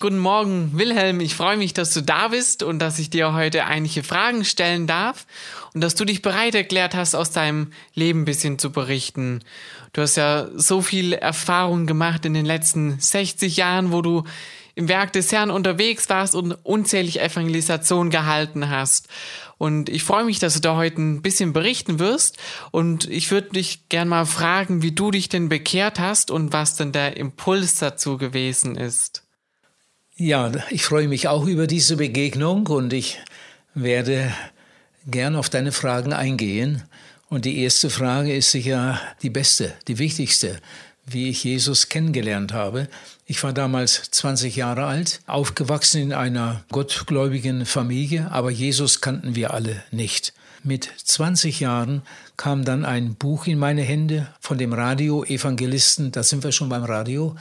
Guten Morgen, Wilhelm. Ich freue mich, dass du da bist und dass ich dir heute einige Fragen stellen darf und dass du dich bereit erklärt hast, aus deinem Leben ein bisschen zu berichten. Du hast ja so viel Erfahrung gemacht in den letzten 60 Jahren, wo du im Werk des Herrn unterwegs warst und unzählig Evangelisation gehalten hast. Und ich freue mich, dass du da heute ein bisschen berichten wirst. Und ich würde dich gern mal fragen, wie du dich denn bekehrt hast und was denn der Impuls dazu gewesen ist. Ja, ich freue mich auch über diese Begegnung und ich werde gern auf deine Fragen eingehen. Und die erste Frage ist sicher die beste, die wichtigste, wie ich Jesus kennengelernt habe. Ich war damals 20 Jahre alt, aufgewachsen in einer gottgläubigen Familie, aber Jesus kannten wir alle nicht. Mit 20 Jahren kam dann ein Buch in meine Hände von dem Radio-Evangelisten, da sind wir schon beim Radio,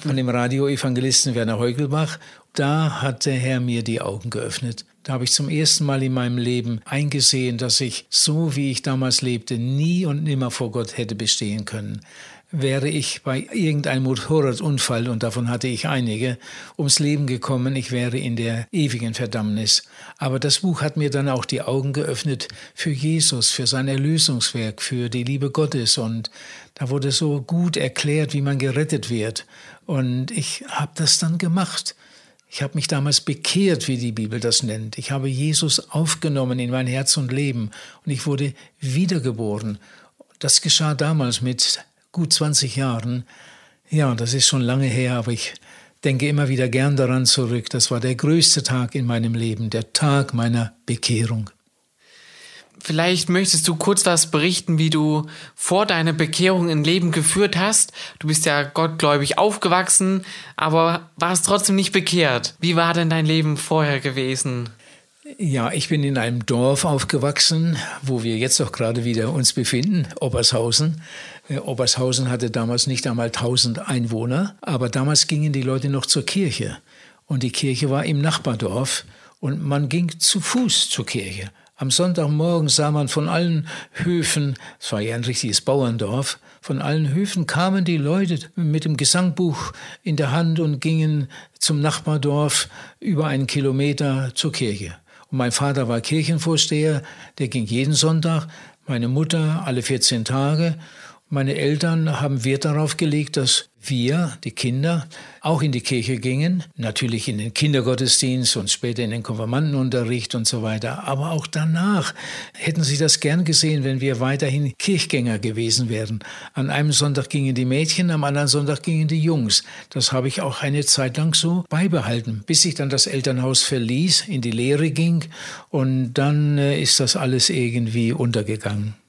von dem Radio-Evangelisten Werner Heugelbach. Da hat der Herr mir die Augen geöffnet. Da habe ich zum ersten Mal in meinem Leben eingesehen, dass ich, so wie ich damals lebte, nie und nimmer vor Gott hätte bestehen können wäre ich bei irgendeinem Motorradunfall, und davon hatte ich einige, ums Leben gekommen, ich wäre in der ewigen Verdammnis. Aber das Buch hat mir dann auch die Augen geöffnet für Jesus, für sein Erlösungswerk, für die Liebe Gottes. Und da wurde so gut erklärt, wie man gerettet wird. Und ich habe das dann gemacht. Ich habe mich damals bekehrt, wie die Bibel das nennt. Ich habe Jesus aufgenommen in mein Herz und Leben und ich wurde wiedergeboren. Das geschah damals mit gut 20 Jahren. Ja, das ist schon lange her, aber ich denke immer wieder gern daran zurück. Das war der größte Tag in meinem Leben, der Tag meiner Bekehrung. Vielleicht möchtest du kurz was berichten, wie du vor deiner Bekehrung ein Leben geführt hast. Du bist ja gottgläubig aufgewachsen, aber warst trotzdem nicht bekehrt. Wie war denn dein Leben vorher gewesen? Ja, ich bin in einem Dorf aufgewachsen, wo wir jetzt auch gerade wieder uns befinden, Obershausen. Äh, Obershausen hatte damals nicht einmal 1000 Einwohner, aber damals gingen die Leute noch zur Kirche. Und die Kirche war im Nachbardorf und man ging zu Fuß zur Kirche. Am Sonntagmorgen sah man von allen Höfen, es war ja ein richtiges Bauerndorf, von allen Höfen kamen die Leute mit dem Gesangbuch in der Hand und gingen zum Nachbardorf über einen Kilometer zur Kirche. Und mein Vater war Kirchenvorsteher, der ging jeden Sonntag, meine Mutter alle 14 Tage meine Eltern haben Wert darauf gelegt, dass wir, die Kinder, auch in die Kirche gingen, natürlich in den Kindergottesdienst und später in den Konfirmandenunterricht und so weiter. Aber auch danach hätten sie das gern gesehen, wenn wir weiterhin Kirchgänger gewesen wären. An einem Sonntag gingen die Mädchen, am anderen Sonntag gingen die Jungs. Das habe ich auch eine Zeit lang so beibehalten, bis ich dann das Elternhaus verließ, in die Lehre ging und dann äh, ist das alles irgendwie untergegangen.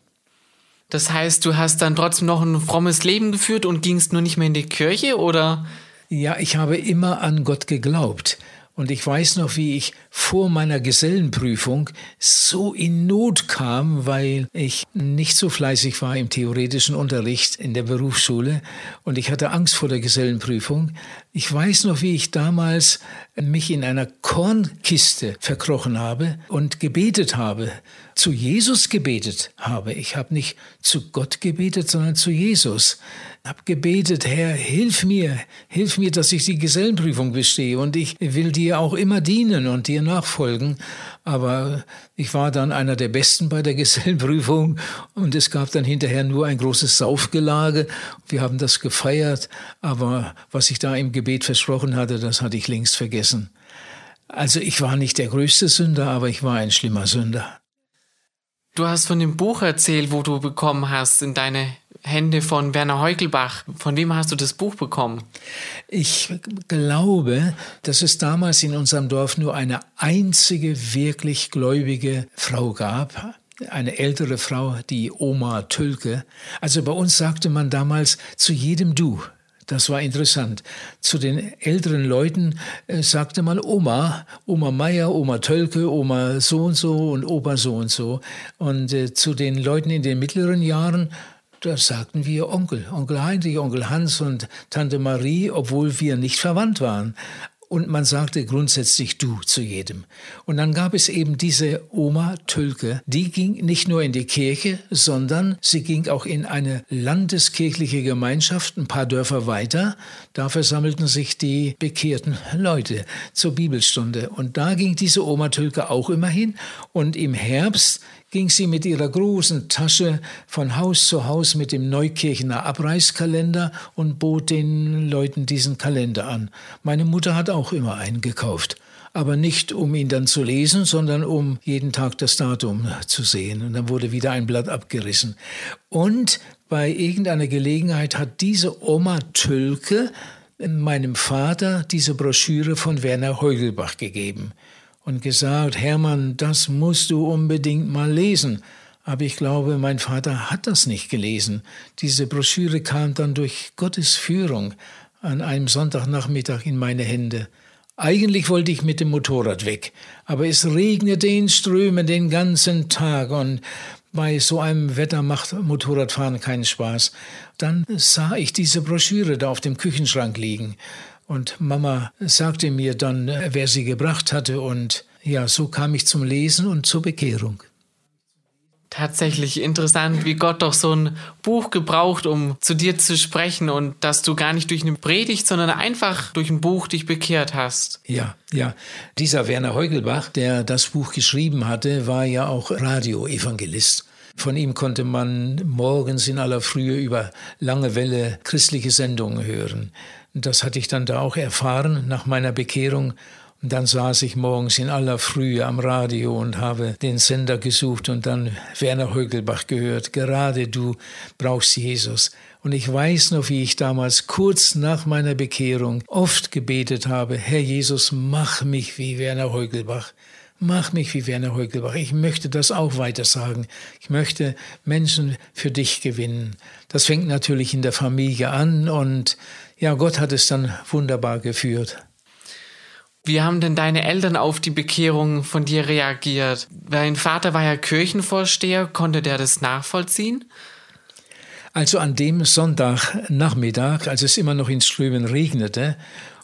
Das heißt, du hast dann trotzdem noch ein frommes Leben geführt und gingst nur nicht mehr in die Kirche oder? Ja, ich habe immer an Gott geglaubt. Und ich weiß noch, wie ich vor meiner Gesellenprüfung so in Not kam, weil ich nicht so fleißig war im theoretischen Unterricht in der Berufsschule und ich hatte Angst vor der Gesellenprüfung. Ich weiß noch, wie ich damals mich in einer Kornkiste verkrochen habe und gebetet habe, zu Jesus gebetet habe. Ich habe nicht zu Gott gebetet, sondern zu Jesus habe gebetet, Herr, hilf mir, hilf mir, dass ich die Gesellenprüfung bestehe und ich will dir auch immer dienen und dir nachfolgen. Aber ich war dann einer der Besten bei der Gesellenprüfung und es gab dann hinterher nur ein großes Saufgelage. Wir haben das gefeiert, aber was ich da im Gebet versprochen hatte, das hatte ich längst vergessen. Also ich war nicht der größte Sünder, aber ich war ein schlimmer Sünder. Du hast von dem Buch erzählt, wo du bekommen hast in deine Hände von Werner Heukelbach. Von wem hast du das Buch bekommen? Ich glaube, dass es damals in unserem Dorf nur eine einzige wirklich gläubige Frau gab. Eine ältere Frau, die Oma Tölke. Also bei uns sagte man damals zu jedem Du. Das war interessant. Zu den älteren Leuten äh, sagte man Oma, Oma Meier, Oma Tölke, Oma so und so und Opa so und so. Und äh, zu den Leuten in den mittleren Jahren da sagten wir Onkel, Onkel Heinrich, Onkel Hans und Tante Marie, obwohl wir nicht verwandt waren. Und man sagte grundsätzlich du zu jedem. Und dann gab es eben diese Oma Tülke, die ging nicht nur in die Kirche, sondern sie ging auch in eine landeskirchliche Gemeinschaft, ein paar Dörfer weiter. Da versammelten sich die bekehrten Leute zur Bibelstunde. Und da ging diese Oma Tülke auch immer hin. Und im Herbst ging sie mit ihrer großen Tasche von Haus zu Haus mit dem Neukirchener Abreißkalender und bot den Leuten diesen Kalender an. Meine Mutter hat auch immer einen gekauft aber nicht um ihn dann zu lesen, sondern um jeden Tag das Datum zu sehen. Und dann wurde wieder ein Blatt abgerissen. Und bei irgendeiner Gelegenheit hat diese Oma Tülke meinem Vater diese Broschüre von Werner Heugelbach gegeben und gesagt, Hermann, das musst du unbedingt mal lesen. Aber ich glaube, mein Vater hat das nicht gelesen. Diese Broschüre kam dann durch Gottes Führung an einem Sonntagnachmittag in meine Hände. Eigentlich wollte ich mit dem Motorrad weg, aber es regnete in Strömen den ganzen Tag und bei so einem Wetter macht Motorradfahren keinen Spaß. Dann sah ich diese Broschüre da auf dem Küchenschrank liegen und Mama sagte mir dann, wer sie gebracht hatte. Und ja, so kam ich zum Lesen und zur Bekehrung. Tatsächlich interessant, wie Gott doch so ein Buch gebraucht, um zu dir zu sprechen und dass du gar nicht durch eine Predigt, sondern einfach durch ein Buch dich bekehrt hast. Ja, ja. Dieser Werner Heugelbach, der das Buch geschrieben hatte, war ja auch Radioevangelist. Von ihm konnte man morgens in aller Frühe über lange Welle christliche Sendungen hören. Das hatte ich dann da auch erfahren nach meiner Bekehrung. Und dann saß ich morgens in aller Frühe am Radio und habe den Sender gesucht und dann Werner Heugelbach gehört. Gerade du brauchst Jesus. Und ich weiß noch, wie ich damals kurz nach meiner Bekehrung oft gebetet habe, Herr Jesus, mach mich wie Werner Heugelbach. Mach mich wie Werner Heugelbach. Ich möchte das auch weiter sagen. Ich möchte Menschen für dich gewinnen. Das fängt natürlich in der Familie an und ja, Gott hat es dann wunderbar geführt. Wie haben denn deine Eltern auf die Bekehrung von dir reagiert? Dein Vater war ja Kirchenvorsteher, konnte der das nachvollziehen? Also an dem Sonntagnachmittag, als es immer noch in Strömen regnete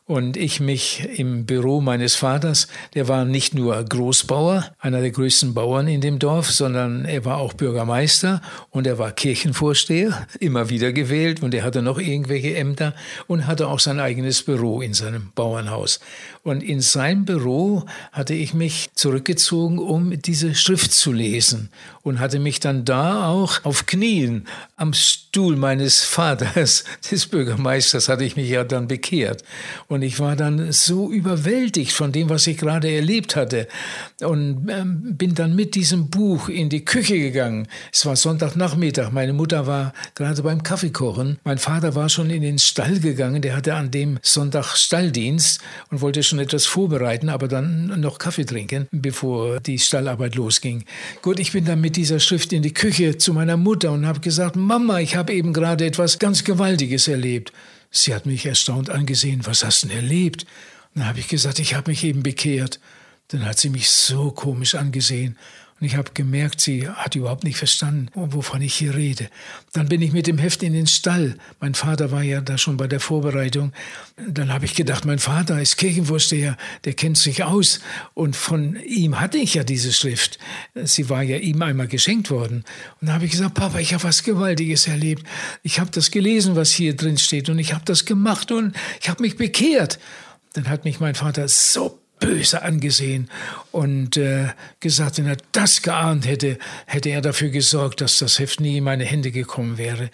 und ich mich im Büro meines Vaters, der war nicht nur Großbauer, einer der größten Bauern in dem Dorf, sondern er war auch Bürgermeister und er war Kirchenvorsteher, immer wieder gewählt und er hatte noch irgendwelche Ämter und hatte auch sein eigenes Büro in seinem Bauernhaus. Und in sein Büro hatte ich mich zurückgezogen, um diese Schrift zu lesen und hatte mich dann da auch auf Knien am Stuhl meines Vaters, des Bürgermeisters, hatte ich mich ja dann bekehrt. Und ich war dann so überwältigt von dem, was ich gerade erlebt hatte und ähm, bin dann mit diesem Buch in die Küche gegangen. Es war Sonntagnachmittag, meine Mutter war gerade beim Kaffeekochen, mein Vater war schon in den Stall gegangen, der hatte an dem Sonntag Stalldienst und wollte schon etwas vorbereiten, aber dann noch Kaffee trinken, bevor die Stallarbeit losging. Gut, ich bin dann mit dieser Schrift in die Küche zu meiner Mutter und habe gesagt, Mama, ich habe eben gerade etwas ganz Gewaltiges erlebt. Sie hat mich erstaunt angesehen, was hast du denn erlebt? Und dann habe ich gesagt, ich habe mich eben bekehrt. Dann hat sie mich so komisch angesehen und ich habe gemerkt, sie hat überhaupt nicht verstanden, wovon ich hier rede. Dann bin ich mit dem Heft in den Stall. Mein Vater war ja da schon bei der Vorbereitung. Dann habe ich gedacht, mein Vater ist Kirchenvorsteher, der kennt sich aus. Und von ihm hatte ich ja diese Schrift. Sie war ja ihm einmal geschenkt worden. Und da habe ich gesagt, Papa, ich habe was Gewaltiges erlebt. Ich habe das gelesen, was hier drin steht. Und ich habe das gemacht und ich habe mich bekehrt. Dann hat mich mein Vater so böse angesehen und äh, gesagt, wenn er das geahnt hätte, hätte er dafür gesorgt, dass das Heft nie in meine Hände gekommen wäre.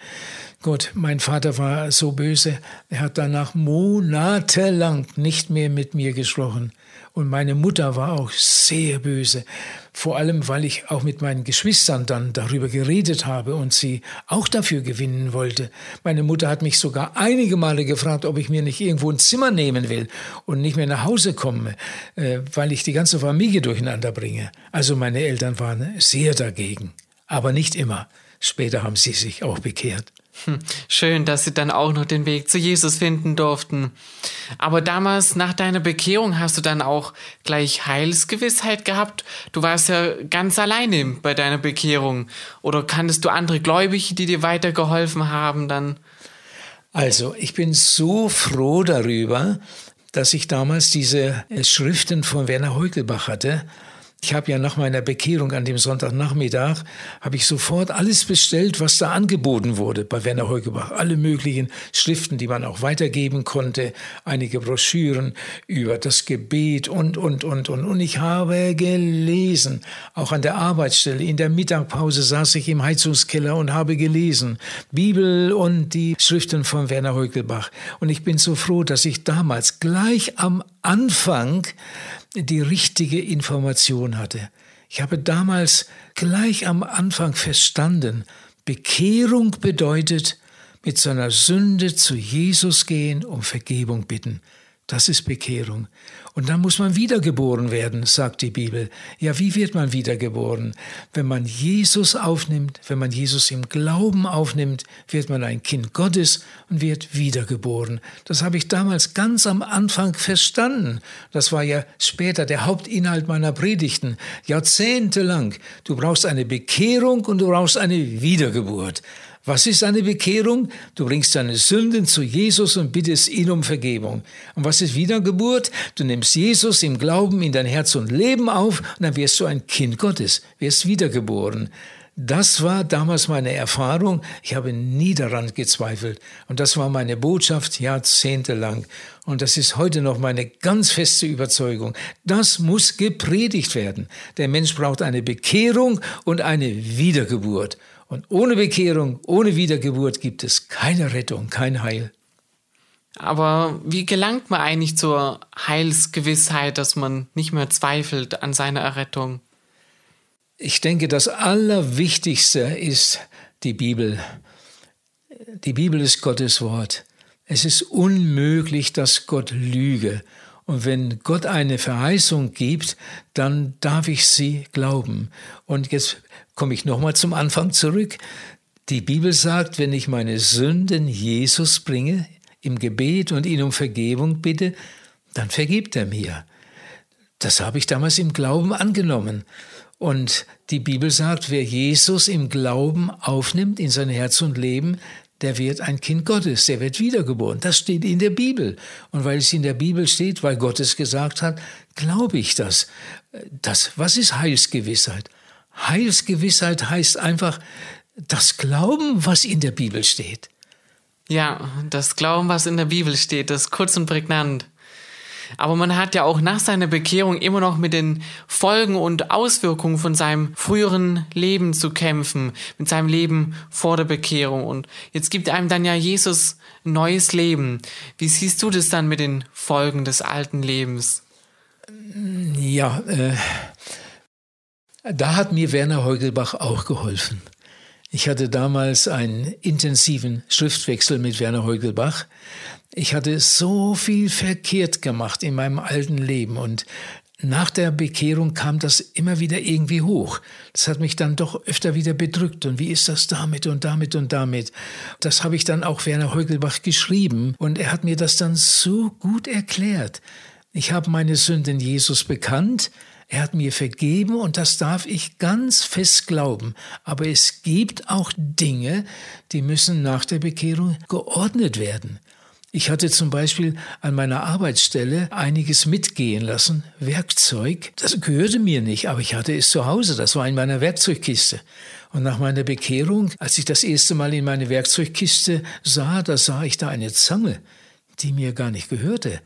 Gut, mein Vater war so böse, er hat danach monatelang nicht mehr mit mir gesprochen. Und meine Mutter war auch sehr böse, vor allem weil ich auch mit meinen Geschwistern dann darüber geredet habe und sie auch dafür gewinnen wollte. Meine Mutter hat mich sogar einige Male gefragt, ob ich mir nicht irgendwo ein Zimmer nehmen will und nicht mehr nach Hause komme, äh, weil ich die ganze Familie durcheinander bringe. Also meine Eltern waren sehr dagegen, aber nicht immer. Später haben sie sich auch bekehrt. Hm, schön, dass sie dann auch noch den Weg zu Jesus finden durften. Aber damals nach deiner Bekehrung hast du dann auch gleich Heilsgewissheit gehabt. Du warst ja ganz alleine bei deiner Bekehrung. Oder kanntest du andere Gläubige, die dir weitergeholfen haben dann? Also, ich bin so froh darüber, dass ich damals diese Schriften von Werner Heugelbach hatte ich habe ja nach meiner Bekehrung an dem Sonntagnachmittag, habe ich sofort alles bestellt, was da angeboten wurde bei Werner Heugebach. Alle möglichen Schriften, die man auch weitergeben konnte, einige Broschüren über das Gebet und, und, und, und. Und ich habe gelesen, auch an der Arbeitsstelle. In der Mittagpause saß ich im Heizungskeller und habe gelesen. Bibel und die Schriften von Werner Heugelbach. Und ich bin so froh, dass ich damals gleich am Anfang die richtige Information hatte. Ich habe damals gleich am Anfang verstanden, Bekehrung bedeutet, mit seiner Sünde zu Jesus gehen, um Vergebung bitten. Das ist Bekehrung. Und dann muss man wiedergeboren werden, sagt die Bibel. Ja, wie wird man wiedergeboren? Wenn man Jesus aufnimmt, wenn man Jesus im Glauben aufnimmt, wird man ein Kind Gottes und wird wiedergeboren. Das habe ich damals ganz am Anfang verstanden. Das war ja später der Hauptinhalt meiner Predigten. Jahrzehntelang. Du brauchst eine Bekehrung und du brauchst eine Wiedergeburt. Was ist eine Bekehrung? Du bringst deine Sünden zu Jesus und bittest ihn um Vergebung. Und was ist Wiedergeburt? Du nimmst Jesus im Glauben in dein Herz und Leben auf und dann wirst du ein Kind Gottes, wirst wiedergeboren. Das war damals meine Erfahrung. Ich habe nie daran gezweifelt. Und das war meine Botschaft jahrzehntelang. Und das ist heute noch meine ganz feste Überzeugung. Das muss gepredigt werden. Der Mensch braucht eine Bekehrung und eine Wiedergeburt. Und ohne Bekehrung, ohne Wiedergeburt gibt es keine Rettung, kein Heil. Aber wie gelangt man eigentlich zur Heilsgewissheit, dass man nicht mehr zweifelt an seiner Errettung? Ich denke, das Allerwichtigste ist die Bibel. Die Bibel ist Gottes Wort. Es ist unmöglich, dass Gott lüge. Und wenn Gott eine Verheißung gibt, dann darf ich sie glauben. Und jetzt komme ich nochmal zum Anfang zurück. Die Bibel sagt, wenn ich meine Sünden Jesus bringe, im Gebet und ihn um Vergebung bitte, dann vergibt er mir. Das habe ich damals im Glauben angenommen. Und die Bibel sagt, wer Jesus im Glauben aufnimmt in sein Herz und Leben, der wird ein Kind Gottes, der wird wiedergeboren. Das steht in der Bibel. Und weil es in der Bibel steht, weil Gott es gesagt hat, glaube ich das. das. Was ist Heilsgewissheit? Heilsgewissheit heißt einfach das Glauben, was in der Bibel steht. Ja, das Glauben, was in der Bibel steht, das ist kurz und prägnant. Aber man hat ja auch nach seiner Bekehrung immer noch mit den Folgen und Auswirkungen von seinem früheren Leben zu kämpfen, mit seinem Leben vor der Bekehrung. Und jetzt gibt einem dann ja Jesus ein neues Leben. Wie siehst du das dann mit den Folgen des alten Lebens? Ja, äh, da hat mir Werner Heugelbach auch geholfen. Ich hatte damals einen intensiven Schriftwechsel mit Werner Heugelbach. Ich hatte so viel verkehrt gemacht in meinem alten Leben und nach der Bekehrung kam das immer wieder irgendwie hoch. Das hat mich dann doch öfter wieder bedrückt. Und wie ist das damit und damit und damit? Das habe ich dann auch Werner Heugelbach geschrieben und er hat mir das dann so gut erklärt. Ich habe meine Sünden Jesus bekannt, er hat mir vergeben und das darf ich ganz fest glauben. Aber es gibt auch Dinge, die müssen nach der Bekehrung geordnet werden. Ich hatte zum Beispiel an meiner Arbeitsstelle einiges mitgehen lassen, Werkzeug. Das gehörte mir nicht, aber ich hatte es zu Hause, das war in meiner Werkzeugkiste. Und nach meiner Bekehrung, als ich das erste Mal in meine Werkzeugkiste sah, da sah ich da eine Zange, die mir gar nicht gehörte.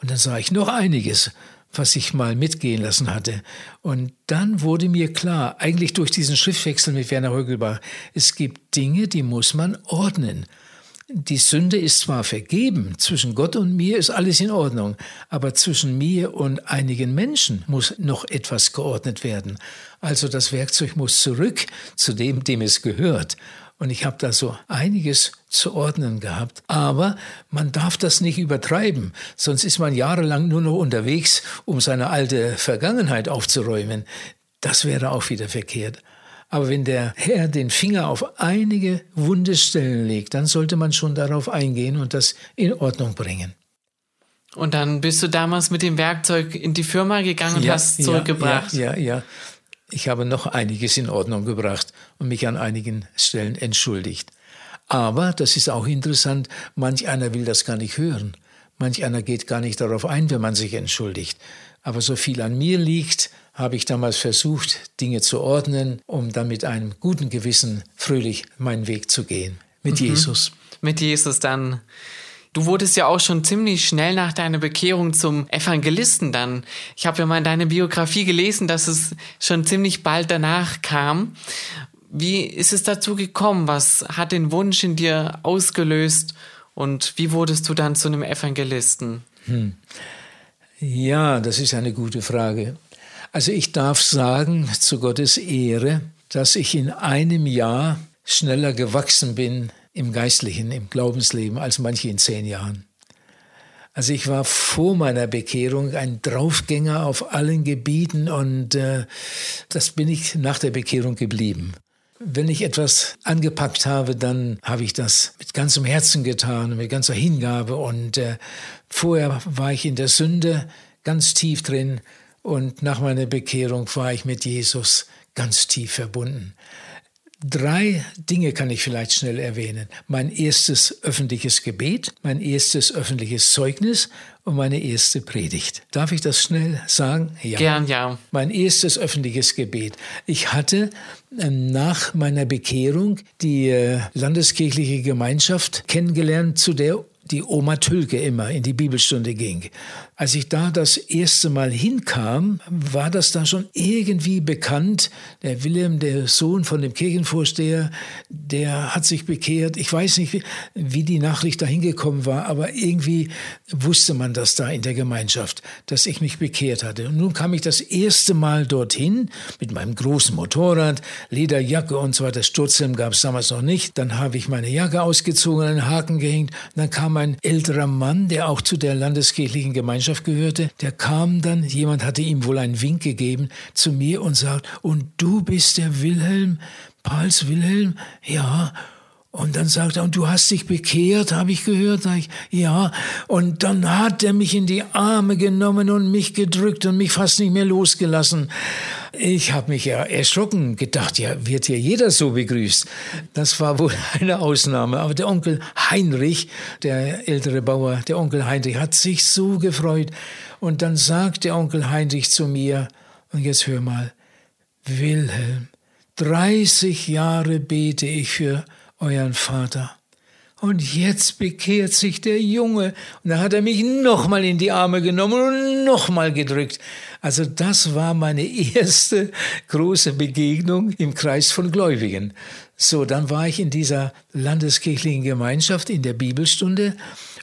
Und dann sah ich noch einiges was ich mal mitgehen lassen hatte. Und dann wurde mir klar, eigentlich durch diesen Schriftwechsel mit Werner Heugelbach, es gibt Dinge, die muss man ordnen. Die Sünde ist zwar vergeben, zwischen Gott und mir ist alles in Ordnung, aber zwischen mir und einigen Menschen muss noch etwas geordnet werden. Also das Werkzeug muss zurück zu dem, dem es gehört. Und ich habe da so einiges zu ordnen gehabt. Aber man darf das nicht übertreiben, sonst ist man jahrelang nur noch unterwegs, um seine alte Vergangenheit aufzuräumen. Das wäre auch wieder verkehrt. Aber wenn der Herr den Finger auf einige wunde Stellen legt, dann sollte man schon darauf eingehen und das in Ordnung bringen. Und dann bist du damals mit dem Werkzeug in die Firma gegangen und ja, hast zurückgebracht. Ja, ja, ja. Ich habe noch einiges in Ordnung gebracht und mich an einigen Stellen entschuldigt. Aber, das ist auch interessant, manch einer will das gar nicht hören. Manch einer geht gar nicht darauf ein, wenn man sich entschuldigt. Aber so viel an mir liegt, habe ich damals versucht, Dinge zu ordnen, um dann mit einem guten Gewissen fröhlich meinen Weg zu gehen. Mit mhm. Jesus. Mit Jesus dann. Du wurdest ja auch schon ziemlich schnell nach deiner Bekehrung zum Evangelisten dann. Ich habe ja mal in deiner Biografie gelesen, dass es schon ziemlich bald danach kam. Wie ist es dazu gekommen? Was hat den Wunsch in dir ausgelöst? Und wie wurdest du dann zu einem Evangelisten? Hm. Ja, das ist eine gute Frage. Also ich darf sagen, zu Gottes Ehre, dass ich in einem Jahr schneller gewachsen bin im geistlichen, im Glaubensleben als manche in zehn Jahren. Also ich war vor meiner Bekehrung ein Draufgänger auf allen Gebieten und äh, das bin ich nach der Bekehrung geblieben. Wenn ich etwas angepackt habe, dann habe ich das mit ganzem Herzen getan, mit ganzer Hingabe. Und äh, vorher war ich in der Sünde ganz tief drin und nach meiner Bekehrung war ich mit Jesus ganz tief verbunden. Drei Dinge kann ich vielleicht schnell erwähnen. Mein erstes öffentliches Gebet, mein erstes öffentliches Zeugnis und meine erste Predigt. Darf ich das schnell sagen? Ja. Gern, ja. Mein erstes öffentliches Gebet. Ich hatte ähm, nach meiner Bekehrung die äh, landeskirchliche Gemeinschaft kennengelernt, zu der die Oma Tülke immer in die Bibelstunde ging. Als ich da das erste Mal hinkam, war das da schon irgendwie bekannt. Der Wilhelm, der Sohn von dem Kirchenvorsteher, der hat sich bekehrt. Ich weiß nicht, wie die Nachricht da hingekommen war, aber irgendwie wusste man das da in der Gemeinschaft, dass ich mich bekehrt hatte. Und nun kam ich das erste Mal dorthin mit meinem großen Motorrad, Lederjacke und so weiter. Sturzhelm gab es damals noch nicht. Dann habe ich meine Jacke ausgezogen, einen Haken gehängt. Dann kam ein älterer Mann, der auch zu der landeskirchlichen Gemeinschaft Gemeinschaft gehörte, der kam dann, jemand hatte ihm wohl einen Wink gegeben, zu mir und sagt, und du bist der Wilhelm, Pals Wilhelm? Ja. Und dann sagt er, und du hast dich bekehrt, habe ich gehört. Sag ich, ja. Und dann hat er mich in die Arme genommen und mich gedrückt und mich fast nicht mehr losgelassen. Ich habe mich ja erschrocken, gedacht, ja, wird hier jeder so begrüßt. Das war wohl eine Ausnahme. Aber der Onkel Heinrich, der ältere Bauer, der Onkel Heinrich, hat sich so gefreut. Und dann sagt der Onkel Heinrich zu mir, und jetzt hör mal, Wilhelm, 30 Jahre bete ich für euren Vater. Und jetzt bekehrt sich der Junge. Und da hat er mich nochmal in die Arme genommen und nochmal gedrückt. Also das war meine erste große Begegnung im Kreis von Gläubigen. So, dann war ich in dieser landeskirchlichen Gemeinschaft in der Bibelstunde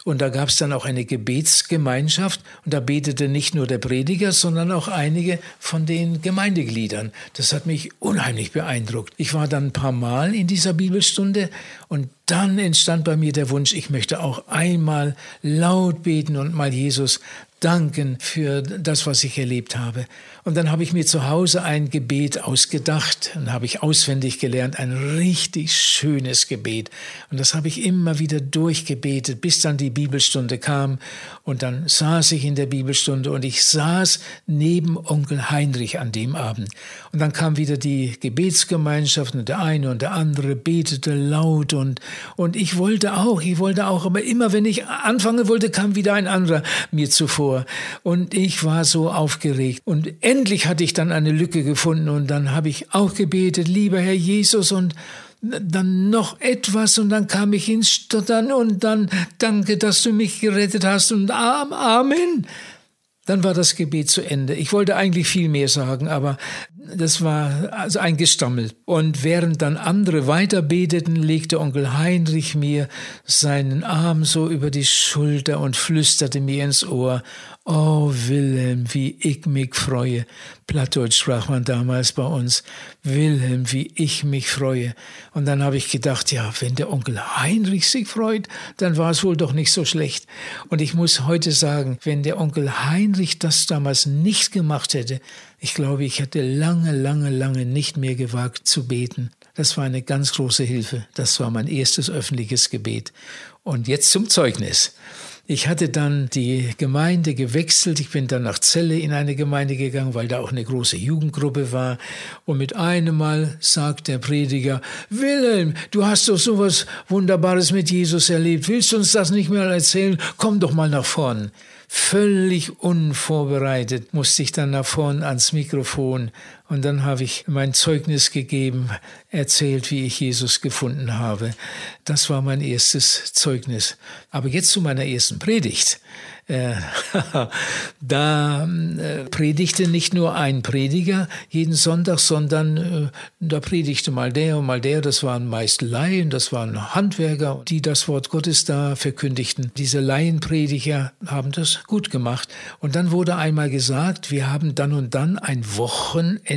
und da gab es dann auch eine Gebetsgemeinschaft und da betete nicht nur der Prediger, sondern auch einige von den Gemeindegliedern. Das hat mich unheimlich beeindruckt. Ich war dann ein paar Mal in dieser Bibelstunde und dann entstand bei mir der Wunsch, ich möchte auch einmal laut beten und mal Jesus danken für das, was ich erlebt habe. Und dann habe ich mir zu Hause ein Gebet ausgedacht und habe ich auswendig gelernt, ein richtig schönes Gebet. Und das habe ich immer wieder durchgebetet, bis dann die Bibelstunde kam. Und dann saß ich in der Bibelstunde und ich saß neben Onkel Heinrich an dem Abend. Und dann kam wieder die Gebetsgemeinschaft und der eine und der andere betete laut und, und ich wollte auch, ich wollte auch, aber immer wenn ich anfangen wollte, kam wieder ein anderer mir zuvor. Und ich war so aufgeregt. Und endlich hatte ich dann eine Lücke gefunden und dann habe ich auch gebetet, lieber Herr Jesus und dann noch etwas und dann kam ich ins Stottern und dann danke, dass du mich gerettet hast und Amen. Dann war das Gebet zu Ende. Ich wollte eigentlich viel mehr sagen, aber das war also ein Gestammel. Und während dann andere weiter beteten, legte Onkel Heinrich mir seinen Arm so über die Schulter und flüsterte mir ins Ohr, Oh Wilhelm, wie ich mich freue. Plattdeutsch sprach man damals bei uns. Wilhelm, wie ich mich freue. Und dann habe ich gedacht, ja, wenn der Onkel Heinrich sich freut, dann war es wohl doch nicht so schlecht. Und ich muss heute sagen, wenn der Onkel Heinrich das damals nicht gemacht hätte, ich glaube, ich hätte lange, lange, lange nicht mehr gewagt zu beten. Das war eine ganz große Hilfe. Das war mein erstes öffentliches Gebet. Und jetzt zum Zeugnis. Ich hatte dann die Gemeinde gewechselt. Ich bin dann nach Celle in eine Gemeinde gegangen, weil da auch eine große Jugendgruppe war. Und mit einem Mal sagt der Prediger, Wilhelm, du hast doch sowas Wunderbares mit Jesus erlebt. Willst du uns das nicht mehr erzählen? Komm doch mal nach vorn. Völlig unvorbereitet musste ich dann nach vorn ans Mikrofon und dann habe ich mein Zeugnis gegeben, erzählt, wie ich Jesus gefunden habe. Das war mein erstes Zeugnis. Aber jetzt zu meiner ersten Predigt. Äh, da äh, predigte nicht nur ein Prediger jeden Sonntag, sondern äh, da predigte mal der und mal der. Das waren meist Laien, das waren Handwerker, die das Wort Gottes da verkündigten. Diese Laienprediger haben das gut gemacht. Und dann wurde einmal gesagt, wir haben dann und dann ein Wochenende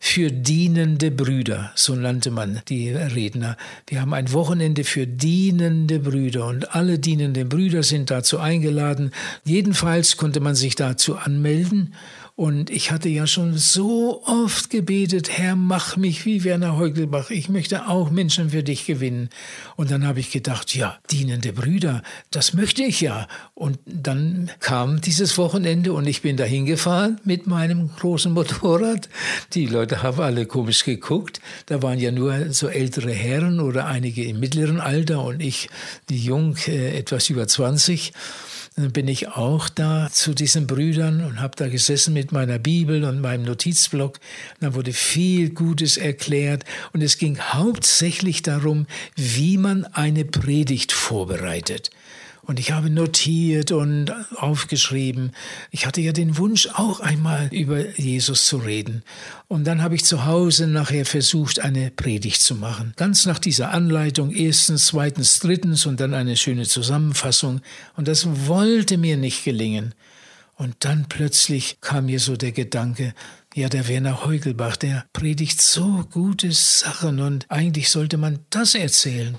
für dienende Brüder. So nannte man die Redner. Wir haben ein Wochenende für dienende Brüder und alle dienenden Brüder sind dazu eingeladen. Jedenfalls konnte man sich dazu anmelden und ich hatte ja schon so oft gebetet, Herr, mach mich wie Werner Heugelbach. Ich möchte auch Menschen für dich gewinnen. Und dann habe ich gedacht, ja, dienende Brüder, das möchte ich ja. Und dann kam dieses Wochenende und ich bin dahin gefahren mit meinem großen Motorrad. Die Leute haben alle komisch geguckt. Da waren ja nur so ältere Herren oder einige im mittleren Alter und ich, die jung, äh, etwas über 20. Dann bin ich auch da zu diesen Brüdern und habe da gesessen mit meiner Bibel und meinem Notizblock. Da wurde viel Gutes erklärt und es ging hauptsächlich darum, wie man eine Predigt vorbereitet. Und ich habe notiert und aufgeschrieben. Ich hatte ja den Wunsch, auch einmal über Jesus zu reden. Und dann habe ich zu Hause nachher versucht, eine Predigt zu machen. Ganz nach dieser Anleitung, erstens, zweitens, drittens und dann eine schöne Zusammenfassung. Und das wollte mir nicht gelingen. Und dann plötzlich kam mir so der Gedanke, ja, der Werner Heugelbach, der predigt so gute Sachen und eigentlich sollte man das erzählen.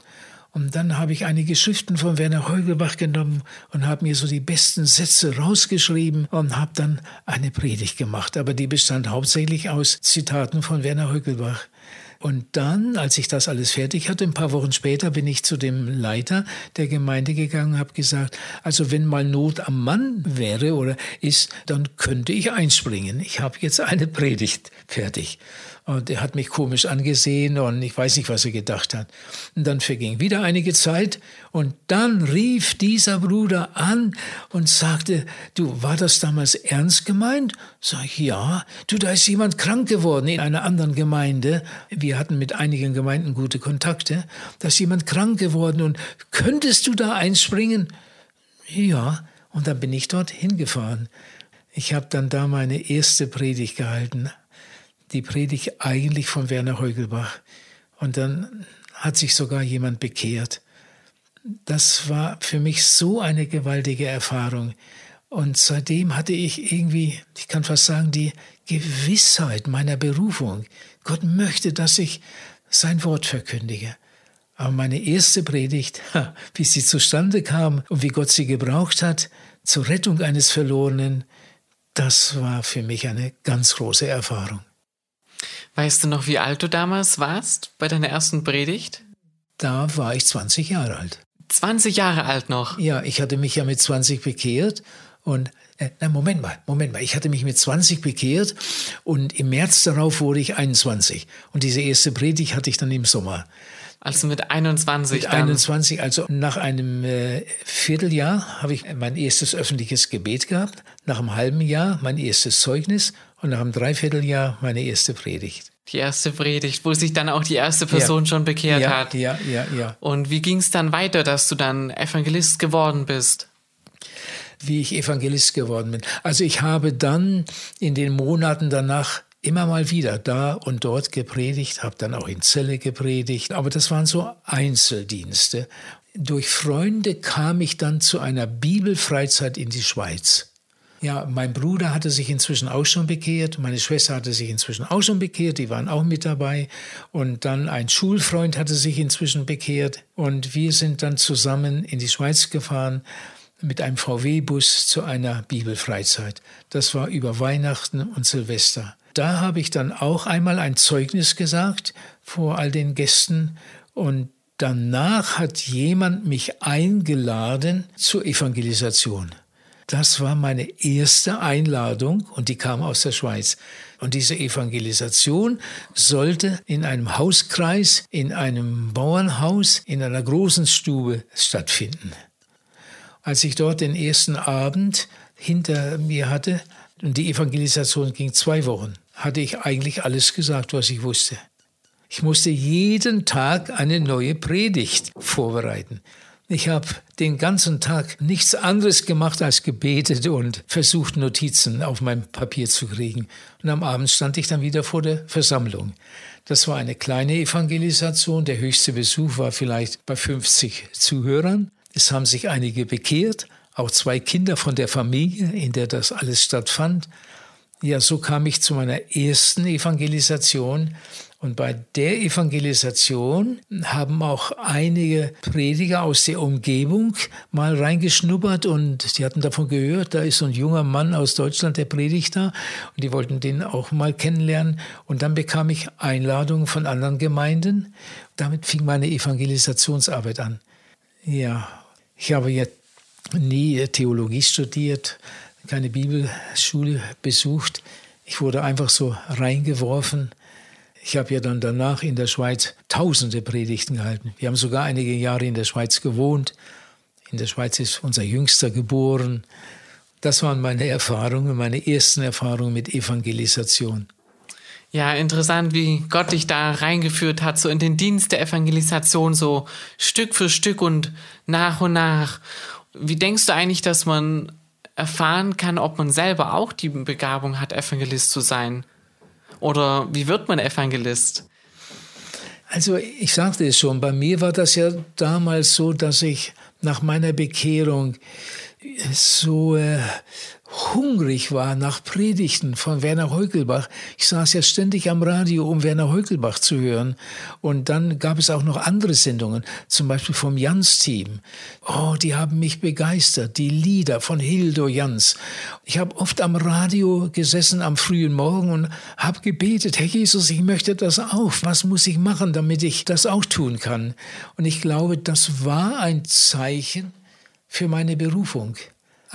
Und dann habe ich einige Schriften von Werner Heugelbach genommen und habe mir so die besten Sätze rausgeschrieben und habe dann eine Predigt gemacht. Aber die bestand hauptsächlich aus Zitaten von Werner Heugelbach. Und dann, als ich das alles fertig hatte, ein paar Wochen später, bin ich zu dem Leiter der Gemeinde gegangen und habe gesagt, also wenn mal Not am Mann wäre oder ist, dann könnte ich einspringen. Ich habe jetzt eine Predigt fertig. Und er hat mich komisch angesehen und ich weiß nicht, was er gedacht hat. Und dann verging wieder einige Zeit und dann rief dieser Bruder an und sagte, du, war das damals ernst gemeint? Sag ich, ja. Du, da ist jemand krank geworden in einer anderen Gemeinde. Wir hatten mit einigen Gemeinden gute Kontakte. Da ist jemand krank geworden und könntest du da einspringen? Ja. Und dann bin ich dort hingefahren. Ich habe dann da meine erste Predigt gehalten die Predigt eigentlich von Werner Heugelbach. Und dann hat sich sogar jemand bekehrt. Das war für mich so eine gewaltige Erfahrung. Und seitdem hatte ich irgendwie, ich kann fast sagen, die Gewissheit meiner Berufung. Gott möchte, dass ich sein Wort verkündige. Aber meine erste Predigt, wie sie zustande kam und wie Gott sie gebraucht hat zur Rettung eines Verlorenen, das war für mich eine ganz große Erfahrung. Weißt du noch, wie alt du damals warst bei deiner ersten Predigt? Da war ich 20 Jahre alt. 20 Jahre alt noch? Ja, ich hatte mich ja mit 20 bekehrt und äh, na, Moment mal, Moment mal. Ich hatte mich mit 20 bekehrt und im März darauf wurde ich 21. Und diese erste Predigt hatte ich dann im Sommer. Also mit 21. Mit 21, also nach einem äh, Vierteljahr habe ich mein erstes öffentliches Gebet gehabt, nach einem halben Jahr mein erstes Zeugnis und nach einem Dreivierteljahr meine erste Predigt. Die erste Predigt, wo sich dann auch die erste Person ja. schon bekehrt ja, hat. Ja, ja, ja. Und wie ging es dann weiter, dass du dann Evangelist geworden bist? Wie ich Evangelist geworden bin. Also ich habe dann in den Monaten danach immer mal wieder da und dort gepredigt, habe dann auch in Zelle gepredigt, aber das waren so Einzeldienste. Durch Freunde kam ich dann zu einer Bibelfreizeit in die Schweiz. Ja, mein Bruder hatte sich inzwischen auch schon bekehrt, meine Schwester hatte sich inzwischen auch schon bekehrt, die waren auch mit dabei. Und dann ein Schulfreund hatte sich inzwischen bekehrt. Und wir sind dann zusammen in die Schweiz gefahren mit einem VW-Bus zu einer Bibelfreizeit. Das war über Weihnachten und Silvester. Da habe ich dann auch einmal ein Zeugnis gesagt vor all den Gästen und danach hat jemand mich eingeladen zur Evangelisation. Das war meine erste Einladung und die kam aus der Schweiz. Und diese Evangelisation sollte in einem Hauskreis, in einem Bauernhaus, in einer großen Stube stattfinden. Als ich dort den ersten Abend hinter mir hatte, und die Evangelisation ging zwei Wochen, hatte ich eigentlich alles gesagt, was ich wusste. Ich musste jeden Tag eine neue Predigt vorbereiten. Ich habe den ganzen Tag nichts anderes gemacht als gebetet und versucht, Notizen auf mein Papier zu kriegen. Und am Abend stand ich dann wieder vor der Versammlung. Das war eine kleine Evangelisation. Der höchste Besuch war vielleicht bei 50 Zuhörern. Es haben sich einige bekehrt, auch zwei Kinder von der Familie, in der das alles stattfand. Ja, so kam ich zu meiner ersten Evangelisation und bei der Evangelisation haben auch einige Prediger aus der Umgebung mal reingeschnuppert und die hatten davon gehört, da ist so ein junger Mann aus Deutschland, der predigt da und die wollten den auch mal kennenlernen. Und dann bekam ich Einladungen von anderen Gemeinden. Damit fing meine Evangelisationsarbeit an. Ja, ich habe jetzt nie Theologie studiert, keine Bibelschule besucht. Ich wurde einfach so reingeworfen ich habe ja dann danach in der Schweiz tausende Predigten gehalten. Wir haben sogar einige Jahre in der Schweiz gewohnt. In der Schweiz ist unser Jüngster geboren. Das waren meine Erfahrungen, meine ersten Erfahrungen mit Evangelisation. Ja, interessant, wie Gott dich da reingeführt hat, so in den Dienst der Evangelisation, so Stück für Stück und nach und nach. Wie denkst du eigentlich, dass man erfahren kann, ob man selber auch die Begabung hat, Evangelist zu sein? Oder wie wird man Evangelist? Also ich sagte es schon, bei mir war das ja damals so, dass ich nach meiner Bekehrung so äh, hungrig war nach Predigten von Werner Heukelbach. Ich saß ja ständig am Radio, um Werner Heukelbach zu hören. Und dann gab es auch noch andere Sendungen, zum Beispiel vom Jans-Team. Oh, die haben mich begeistert, die Lieder von Hildo Jans. Ich habe oft am Radio gesessen am frühen Morgen und habe gebetet, Herr Jesus, ich möchte das auch. Was muss ich machen, damit ich das auch tun kann? Und ich glaube, das war ein Zeichen für meine Berufung.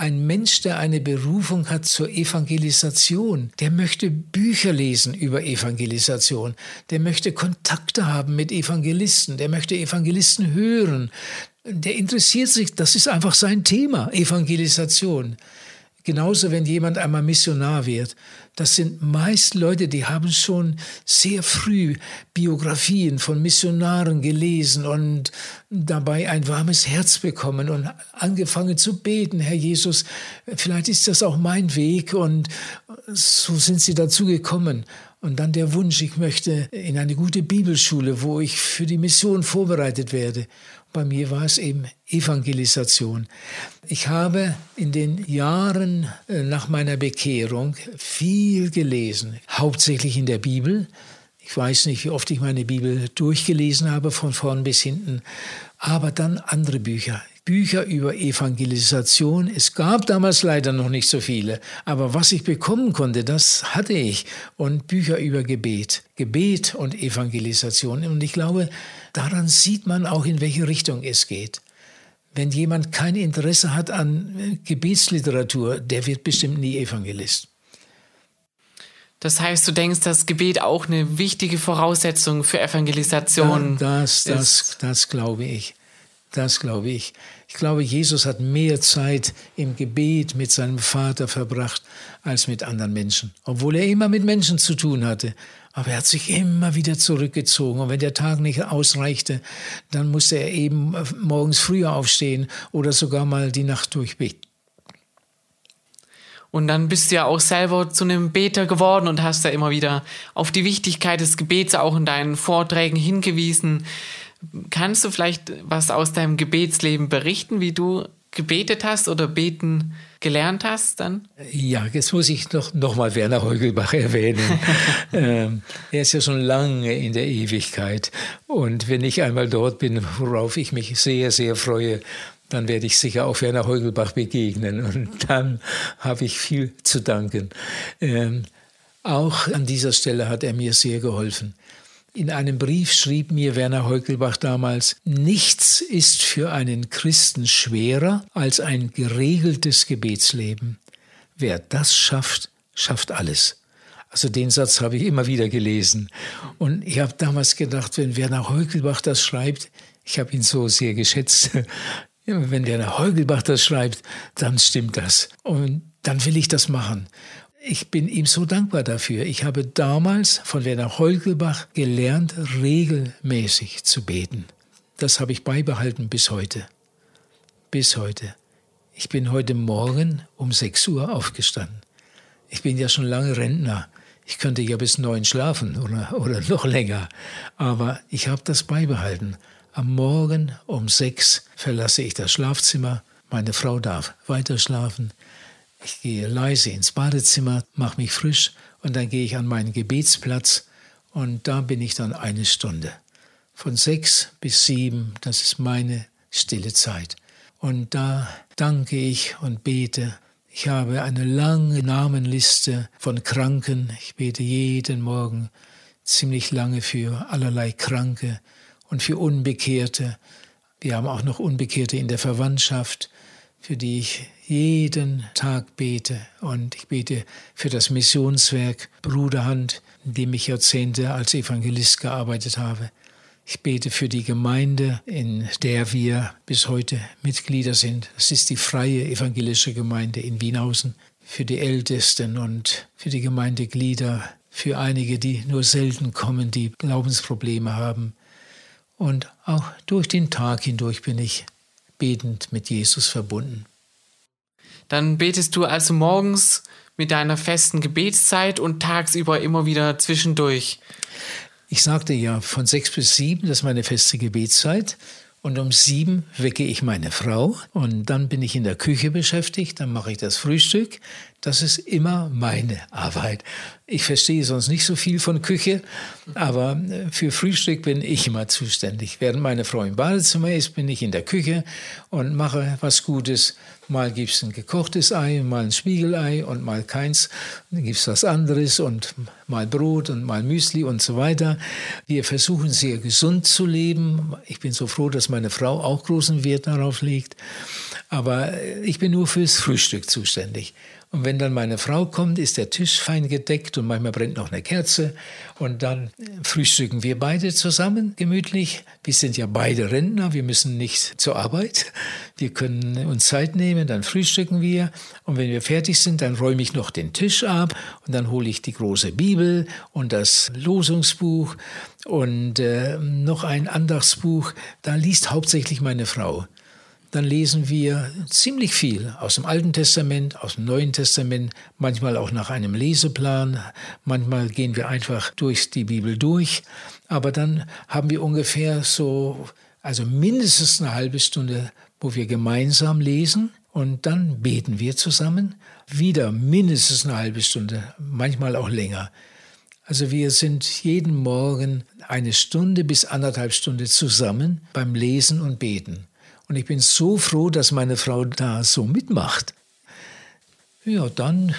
Ein Mensch, der eine Berufung hat zur Evangelisation, der möchte Bücher lesen über Evangelisation, der möchte Kontakte haben mit Evangelisten, der möchte Evangelisten hören, der interessiert sich, das ist einfach sein Thema, Evangelisation. Genauso, wenn jemand einmal Missionar wird. Das sind meist Leute, die haben schon sehr früh Biografien von Missionaren gelesen und dabei ein warmes Herz bekommen und angefangen zu beten, Herr Jesus, vielleicht ist das auch mein Weg und so sind sie dazu gekommen. Und dann der Wunsch, ich möchte in eine gute Bibelschule, wo ich für die Mission vorbereitet werde. Bei mir war es eben Evangelisation. Ich habe in den Jahren äh, nach meiner Bekehrung viel gelesen, hauptsächlich in der Bibel. Ich weiß nicht, wie oft ich meine Bibel durchgelesen habe, von vorn bis hinten, aber dann andere Bücher. Bücher über Evangelisation. Es gab damals leider noch nicht so viele, aber was ich bekommen konnte, das hatte ich. Und Bücher über Gebet. Gebet und Evangelisation. Und ich glaube, daran sieht man auch, in welche Richtung es geht. Wenn jemand kein Interesse hat an Gebetsliteratur, der wird bestimmt nie Evangelist. Das heißt, du denkst, dass Gebet auch eine wichtige Voraussetzung für Evangelisation ja, das, das, ist? Das, das glaube ich. Das glaube ich. Ich glaube, Jesus hat mehr Zeit im Gebet mit seinem Vater verbracht als mit anderen Menschen, obwohl er immer mit Menschen zu tun hatte. Aber er hat sich immer wieder zurückgezogen. Und wenn der Tag nicht ausreichte, dann musste er eben morgens früher aufstehen oder sogar mal die Nacht durchbeten. Und dann bist du ja auch selber zu einem Beter geworden und hast ja immer wieder auf die Wichtigkeit des Gebets auch in deinen Vorträgen hingewiesen. Kannst du vielleicht was aus deinem Gebetsleben berichten, wie du gebetet hast oder beten gelernt hast dann? Ja, jetzt muss ich noch, noch mal Werner Heugelbach erwähnen. ähm, er ist ja schon lange in der Ewigkeit. Und wenn ich einmal dort bin, worauf ich mich sehr, sehr freue, dann werde ich sicher auch Werner Heugelbach begegnen. Und dann habe ich viel zu danken. Ähm, auch an dieser Stelle hat er mir sehr geholfen. In einem Brief schrieb mir Werner Heukelbach damals, nichts ist für einen Christen schwerer als ein geregeltes Gebetsleben. Wer das schafft, schafft alles. Also den Satz habe ich immer wieder gelesen. Und ich habe damals gedacht, wenn Werner Heukelbach das schreibt, ich habe ihn so sehr geschätzt, wenn Werner Heugelbach das schreibt, dann stimmt das. Und dann will ich das machen. Ich bin ihm so dankbar dafür. Ich habe damals von Werner Heugelbach gelernt, regelmäßig zu beten. Das habe ich beibehalten bis heute. Bis heute. Ich bin heute Morgen um 6 Uhr aufgestanden. Ich bin ja schon lange Rentner. Ich könnte ja bis neun schlafen oder, oder noch länger. Aber ich habe das beibehalten. Am Morgen um sechs verlasse ich das Schlafzimmer. Meine Frau darf weiter schlafen. Ich gehe leise ins Badezimmer, mache mich frisch und dann gehe ich an meinen Gebetsplatz und da bin ich dann eine Stunde. Von sechs bis sieben, das ist meine stille Zeit. Und da danke ich und bete ich habe eine lange Namenliste von Kranken. Ich bete jeden Morgen ziemlich lange für allerlei Kranke und für Unbekehrte. Wir haben auch noch Unbekehrte in der Verwandtschaft, für die ich jeden Tag bete. Und ich bete für das Missionswerk Bruderhand, in dem ich Jahrzehnte als Evangelist gearbeitet habe. Ich bete für die Gemeinde, in der wir bis heute Mitglieder sind. Es ist die freie evangelische Gemeinde in Wienhausen. Für die Ältesten und für die Gemeindeglieder, für einige, die nur selten kommen, die Glaubensprobleme haben. Und auch durch den Tag hindurch bin ich betend mit Jesus verbunden. Dann betest du also morgens mit deiner festen Gebetszeit und tagsüber immer wieder zwischendurch. Ich sagte ja, von sechs bis sieben, das ist meine feste Gebetszeit. Und um sieben wecke ich meine Frau und dann bin ich in der Küche beschäftigt, dann mache ich das Frühstück. Das ist immer meine Arbeit. Ich verstehe sonst nicht so viel von Küche, aber äh, für Frühstück bin ich immer zuständig. Während meine Frau im Badezimmer ist, bin ich in der Küche und mache was Gutes. Mal gibt es ein gekochtes Ei, mal ein Spiegelei und mal keins. Dann gibt es was anderes und mal Brot und mal Müsli und so weiter. Wir versuchen sehr gesund zu leben. Ich bin so froh, dass meine Frau auch großen Wert darauf legt. Aber ich bin nur fürs Frühstück zuständig. Und wenn dann meine Frau kommt, ist der Tisch fein gedeckt und manchmal brennt noch eine Kerze. Und dann frühstücken wir beide zusammen gemütlich. Wir sind ja beide Rentner, wir müssen nicht zur Arbeit. Wir können uns Zeit nehmen, dann frühstücken wir. Und wenn wir fertig sind, dann räume ich noch den Tisch ab und dann hole ich die große Bibel und das Losungsbuch und äh, noch ein Andachtsbuch. Da liest hauptsächlich meine Frau dann lesen wir ziemlich viel aus dem Alten Testament, aus dem Neuen Testament, manchmal auch nach einem Leseplan, manchmal gehen wir einfach durch die Bibel durch, aber dann haben wir ungefähr so, also mindestens eine halbe Stunde, wo wir gemeinsam lesen und dann beten wir zusammen, wieder mindestens eine halbe Stunde, manchmal auch länger. Also wir sind jeden Morgen eine Stunde bis anderthalb Stunde zusammen beim Lesen und Beten. Und ich bin so froh, dass meine Frau da so mitmacht. Ja, dann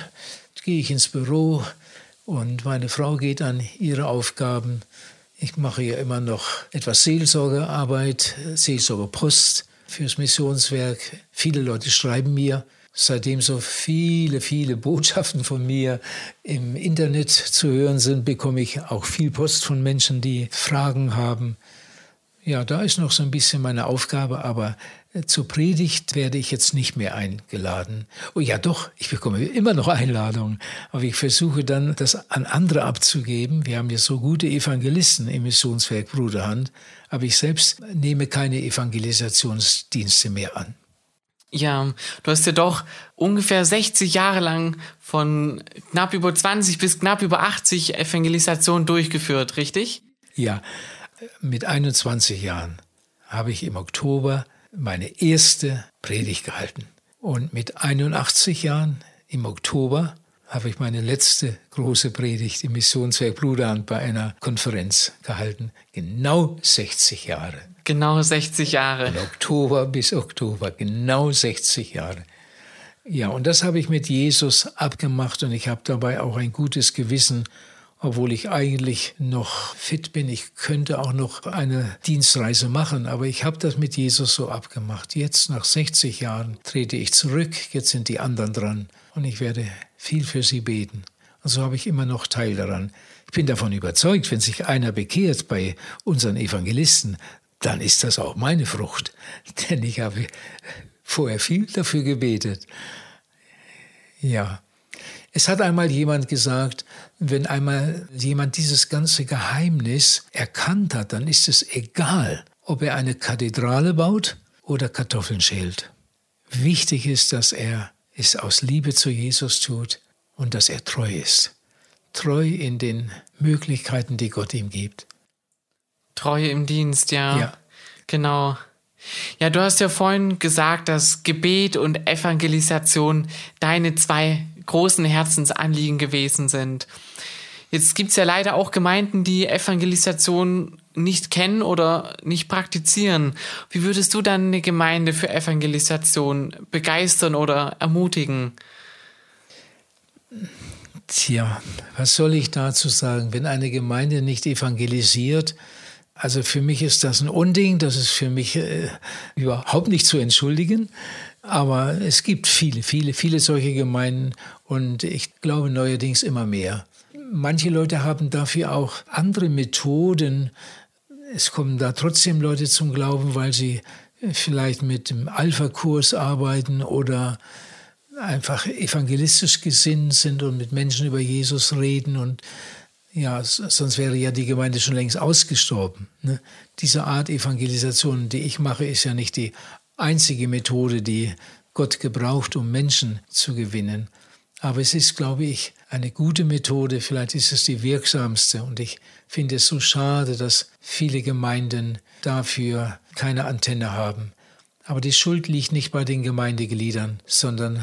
gehe ich ins Büro und meine Frau geht an ihre Aufgaben. Ich mache ja immer noch etwas Seelsorgearbeit, Seelsorgepost fürs Missionswerk. Viele Leute schreiben mir, seitdem so viele, viele Botschaften von mir im Internet zu hören sind, bekomme ich auch viel Post von Menschen, die Fragen haben. Ja, da ist noch so ein bisschen meine Aufgabe, aber äh, zur Predigt werde ich jetzt nicht mehr eingeladen. Oh ja, doch, ich bekomme immer noch Einladungen, aber ich versuche dann, das an andere abzugeben. Wir haben ja so gute Evangelisten im Missionswerk Bruderhand, aber ich selbst nehme keine Evangelisationsdienste mehr an. Ja, du hast ja doch ungefähr 60 Jahre lang von knapp über 20 bis knapp über 80 Evangelisationen durchgeführt, richtig? Ja, mit 21 Jahren habe ich im Oktober meine erste Predigt gehalten. Und mit 81 Jahren im Oktober habe ich meine letzte große Predigt im Missionswerk Bruderhand bei einer Konferenz gehalten. Genau 60 Jahre. Genau 60 Jahre. Von Oktober bis Oktober, genau 60 Jahre. Ja, und das habe ich mit Jesus abgemacht und ich habe dabei auch ein gutes Gewissen obwohl ich eigentlich noch fit bin. Ich könnte auch noch eine Dienstreise machen, aber ich habe das mit Jesus so abgemacht. Jetzt nach 60 Jahren trete ich zurück, jetzt sind die anderen dran und ich werde viel für sie beten. Und so habe ich immer noch Teil daran. Ich bin davon überzeugt, wenn sich einer bekehrt bei unseren Evangelisten, dann ist das auch meine Frucht. Denn ich habe vorher viel dafür gebetet. Ja. Es hat einmal jemand gesagt, wenn einmal jemand dieses ganze Geheimnis erkannt hat, dann ist es egal, ob er eine Kathedrale baut oder Kartoffeln schält. Wichtig ist, dass er es aus Liebe zu Jesus tut und dass er treu ist. Treu in den Möglichkeiten, die Gott ihm gibt. Treue im Dienst, ja. Ja. Genau. Ja, du hast ja vorhin gesagt, dass Gebet und Evangelisation deine zwei großen Herzensanliegen gewesen sind. Jetzt gibt es ja leider auch Gemeinden, die Evangelisation nicht kennen oder nicht praktizieren. Wie würdest du dann eine Gemeinde für Evangelisation begeistern oder ermutigen? Tja, was soll ich dazu sagen? Wenn eine Gemeinde nicht evangelisiert, also für mich ist das ein Unding, das ist für mich äh, überhaupt nicht zu entschuldigen. Aber es gibt viele, viele, viele solche Gemeinden und ich glaube neuerdings immer mehr. Manche Leute haben dafür auch andere Methoden. Es kommen da trotzdem Leute zum Glauben, weil sie vielleicht mit dem Alpha-Kurs arbeiten oder einfach evangelistisch gesinnt sind und mit Menschen über Jesus reden und ja, sonst wäre ja die Gemeinde schon längst ausgestorben. Ne? Diese Art Evangelisation, die ich mache, ist ja nicht die einzige Methode, die Gott gebraucht, um Menschen zu gewinnen. Aber es ist, glaube ich, eine gute Methode, vielleicht ist es die wirksamste. Und ich finde es so schade, dass viele Gemeinden dafür keine Antenne haben. Aber die Schuld liegt nicht bei den Gemeindegliedern, sondern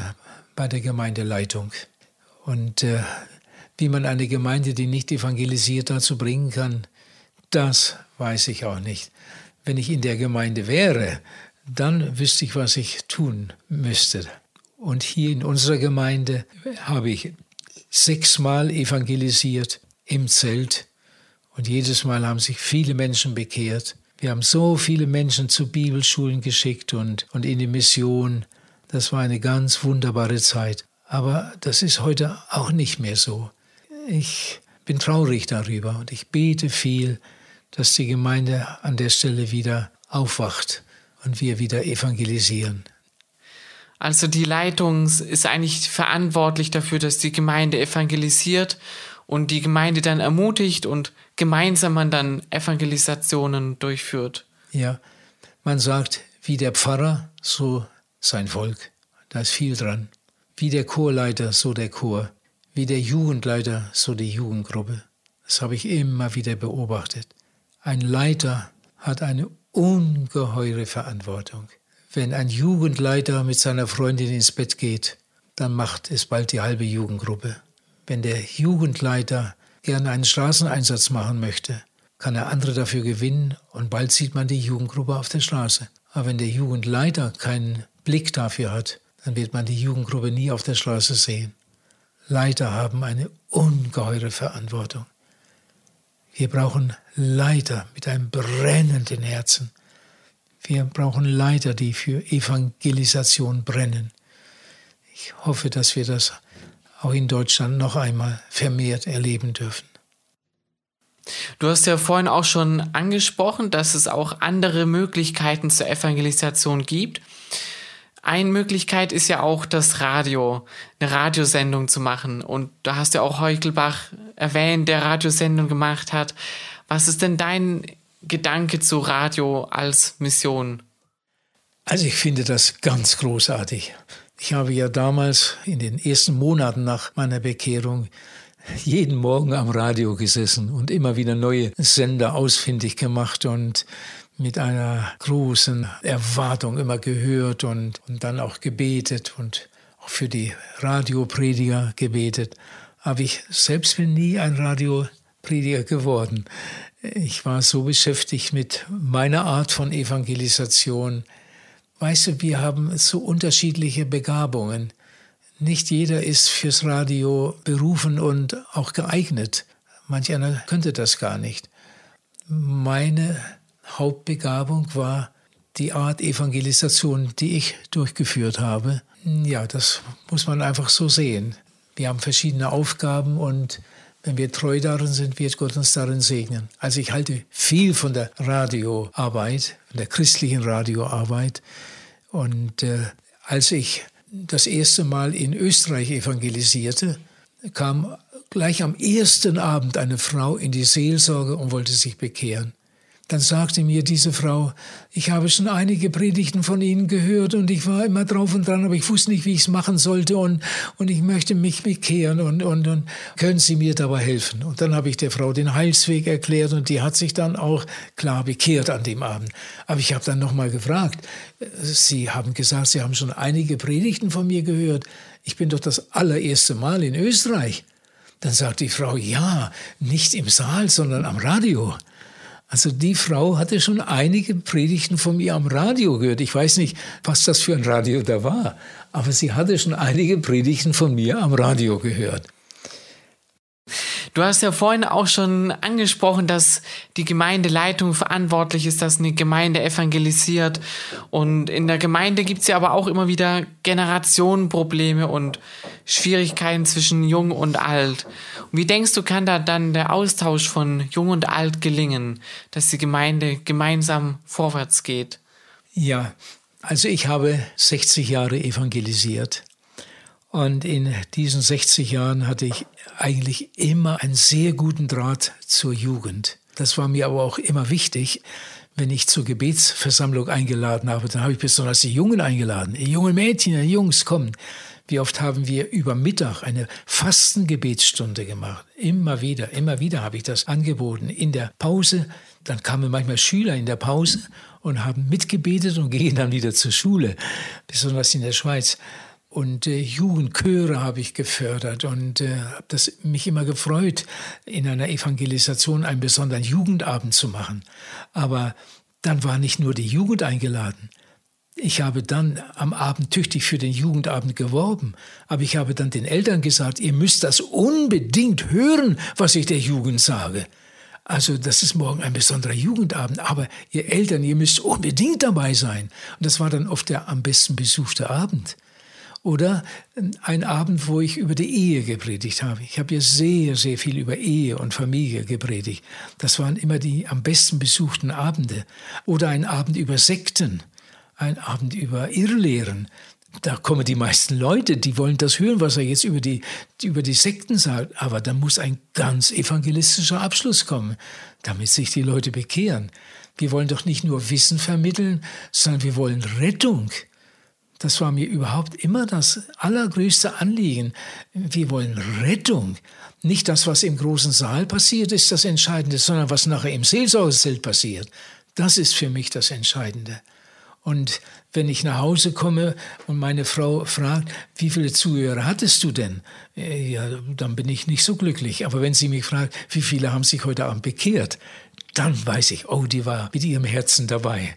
bei der Gemeindeleitung. Und äh, wie man eine Gemeinde, die nicht evangelisiert, dazu bringen kann, das weiß ich auch nicht. Wenn ich in der Gemeinde wäre, dann wüsste ich, was ich tun müsste. Und hier in unserer Gemeinde habe ich sechsmal evangelisiert im Zelt und jedes Mal haben sich viele Menschen bekehrt. Wir haben so viele Menschen zu Bibelschulen geschickt und, und in die Mission. Das war eine ganz wunderbare Zeit. Aber das ist heute auch nicht mehr so. Ich bin traurig darüber und ich bete viel, dass die Gemeinde an der Stelle wieder aufwacht und wir wieder evangelisieren. Also die Leitung ist eigentlich verantwortlich dafür, dass die Gemeinde evangelisiert und die Gemeinde dann ermutigt und gemeinsam man dann Evangelisationen durchführt. Ja, man sagt, wie der Pfarrer, so sein Volk. Da ist viel dran. Wie der Chorleiter, so der Chor. Wie der Jugendleiter, so die Jugendgruppe. Das habe ich immer wieder beobachtet. Ein Leiter hat eine ungeheure Verantwortung. Wenn ein Jugendleiter mit seiner Freundin ins Bett geht, dann macht es bald die halbe Jugendgruppe. Wenn der Jugendleiter gerne einen Straßeneinsatz machen möchte, kann er andere dafür gewinnen und bald sieht man die Jugendgruppe auf der Straße. Aber wenn der Jugendleiter keinen Blick dafür hat, dann wird man die Jugendgruppe nie auf der Straße sehen. Leiter haben eine ungeheure Verantwortung. Wir brauchen Leiter mit einem brennenden Herzen. Wir brauchen Leiter, die für Evangelisation brennen. Ich hoffe, dass wir das auch in Deutschland noch einmal vermehrt erleben dürfen. Du hast ja vorhin auch schon angesprochen, dass es auch andere Möglichkeiten zur Evangelisation gibt. Eine Möglichkeit ist ja auch das Radio, eine Radiosendung zu machen. Und da hast du auch Heuchelbach erwähnt, der Radiosendung gemacht hat. Was ist denn dein Gedanke zu Radio als Mission? Also ich finde das ganz großartig. Ich habe ja damals in den ersten Monaten nach meiner Bekehrung jeden Morgen am Radio gesessen und immer wieder neue Sender ausfindig gemacht und mit einer großen Erwartung immer gehört und, und dann auch gebetet und auch für die Radioprediger gebetet. Aber ich selbst bin nie ein Radioprediger geworden. Ich war so beschäftigt mit meiner Art von Evangelisation. Weißt du, wir haben so unterschiedliche Begabungen. Nicht jeder ist fürs Radio berufen und auch geeignet. Manch einer könnte das gar nicht. Meine Hauptbegabung war die Art Evangelisation, die ich durchgeführt habe. Ja, das muss man einfach so sehen. Wir haben verschiedene Aufgaben und wenn wir treu darin sind, wird Gott uns darin segnen. Also ich halte viel von der Radioarbeit, von der christlichen Radioarbeit. Und äh, als ich das erste Mal in Österreich evangelisierte, kam gleich am ersten Abend eine Frau in die Seelsorge und wollte sich bekehren. Dann sagte mir diese Frau, ich habe schon einige Predigten von Ihnen gehört und ich war immer drauf und dran, aber ich wusste nicht, wie ich es machen sollte und, und ich möchte mich bekehren und, und, und können Sie mir dabei helfen? Und dann habe ich der Frau den Heilsweg erklärt und die hat sich dann auch klar bekehrt an dem Abend. Aber ich habe dann nochmal gefragt, Sie haben gesagt, Sie haben schon einige Predigten von mir gehört. Ich bin doch das allererste Mal in Österreich. Dann sagt die Frau, ja, nicht im Saal, sondern am Radio. Also die Frau hatte schon einige Predigten von mir am Radio gehört. Ich weiß nicht, was das für ein Radio da war, aber sie hatte schon einige Predigten von mir am Radio gehört. Du hast ja vorhin auch schon angesprochen, dass die Gemeindeleitung verantwortlich ist, dass eine Gemeinde evangelisiert. Und in der Gemeinde gibt es ja aber auch immer wieder Generationenprobleme und Schwierigkeiten zwischen Jung und Alt. Und wie denkst du, kann da dann der Austausch von Jung und Alt gelingen, dass die Gemeinde gemeinsam vorwärts geht? Ja, also ich habe 60 Jahre evangelisiert. Und in diesen 60 Jahren hatte ich eigentlich immer einen sehr guten Draht zur Jugend. Das war mir aber auch immer wichtig. Wenn ich zur Gebetsversammlung eingeladen habe, dann habe ich besonders die Jungen eingeladen. Die jungen Mädchen, die Jungs, kommen. Wie oft haben wir über Mittag eine Fastengebetsstunde gemacht? Immer wieder, immer wieder habe ich das angeboten. In der Pause, dann kamen manchmal Schüler in der Pause und haben mitgebetet und gehen dann wieder zur Schule, besonders in der Schweiz und äh, Jugendchöre habe ich gefördert und äh, habe das mich immer gefreut, in einer Evangelisation einen besonderen Jugendabend zu machen. Aber dann war nicht nur die Jugend eingeladen. Ich habe dann am Abend tüchtig für den Jugendabend geworben, aber ich habe dann den Eltern gesagt, ihr müsst das unbedingt hören, was ich der Jugend sage. Also das ist morgen ein besonderer Jugendabend, aber ihr Eltern, ihr müsst unbedingt dabei sein. Und das war dann oft der am besten besuchte Abend. Oder ein Abend, wo ich über die Ehe gepredigt habe. Ich habe ja sehr, sehr viel über Ehe und Familie gepredigt. Das waren immer die am besten besuchten Abende. Oder ein Abend über Sekten, ein Abend über Irrlehren. Da kommen die meisten Leute, die wollen das hören, was er jetzt über die, über die Sekten sagt. Aber da muss ein ganz evangelistischer Abschluss kommen, damit sich die Leute bekehren. Wir wollen doch nicht nur Wissen vermitteln, sondern wir wollen Rettung. Das war mir überhaupt immer das allergrößte Anliegen. Wir wollen Rettung. Nicht das, was im großen Saal passiert, ist das Entscheidende, sondern was nachher im Seelsorgezelt passiert. Das ist für mich das Entscheidende. Und wenn ich nach Hause komme und meine Frau fragt, wie viele Zuhörer hattest du denn? Äh, ja, dann bin ich nicht so glücklich. Aber wenn sie mich fragt, wie viele haben sich heute Abend bekehrt, dann weiß ich, oh, die war mit ihrem Herzen dabei.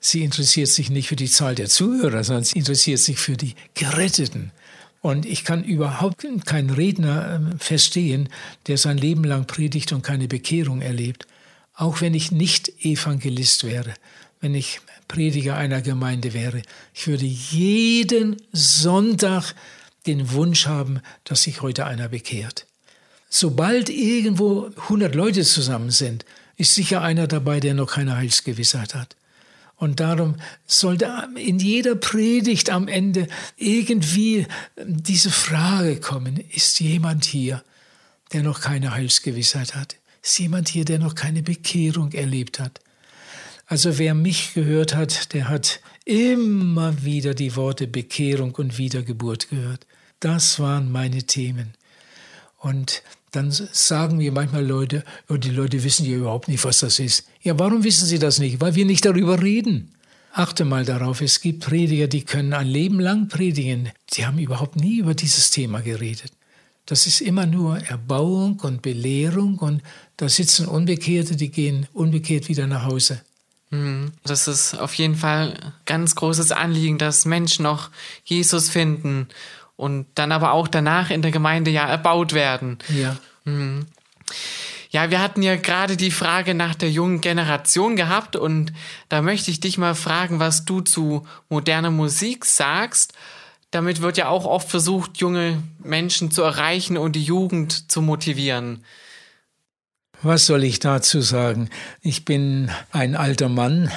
Sie interessiert sich nicht für die Zahl der Zuhörer, sondern sie interessiert sich für die Geretteten. Und ich kann überhaupt keinen Redner ähm, verstehen, der sein Leben lang predigt und keine Bekehrung erlebt. Auch wenn ich nicht Evangelist wäre, wenn ich Prediger einer Gemeinde wäre. Ich würde jeden Sonntag den Wunsch haben, dass sich heute einer bekehrt. Sobald irgendwo 100 Leute zusammen sind, ist sicher einer dabei, der noch keine Heilsgewissheit hat. Und darum sollte in jeder Predigt am Ende irgendwie diese Frage kommen, ist jemand hier, der noch keine Heilsgewissheit hat? Ist jemand hier, der noch keine Bekehrung erlebt hat? Also wer mich gehört hat, der hat immer wieder die Worte Bekehrung und Wiedergeburt gehört. Das waren meine Themen. Und dann sagen mir manchmal Leute, oh, die Leute wissen ja überhaupt nicht, was das ist. Ja, warum wissen sie das nicht? Weil wir nicht darüber reden. Achte mal darauf, es gibt Prediger, die können ein Leben lang predigen. Die haben überhaupt nie über dieses Thema geredet. Das ist immer nur Erbauung und Belehrung und da sitzen Unbekehrte, die gehen unbekehrt wieder nach Hause. Mhm. Das ist auf jeden Fall ein ganz großes Anliegen, dass Menschen noch Jesus finden und dann aber auch danach in der Gemeinde ja erbaut werden. Ja. Mhm. Ja, wir hatten ja gerade die Frage nach der jungen Generation gehabt und da möchte ich dich mal fragen, was du zu moderner Musik sagst. Damit wird ja auch oft versucht, junge Menschen zu erreichen und die Jugend zu motivieren. Was soll ich dazu sagen? Ich bin ein alter Mann,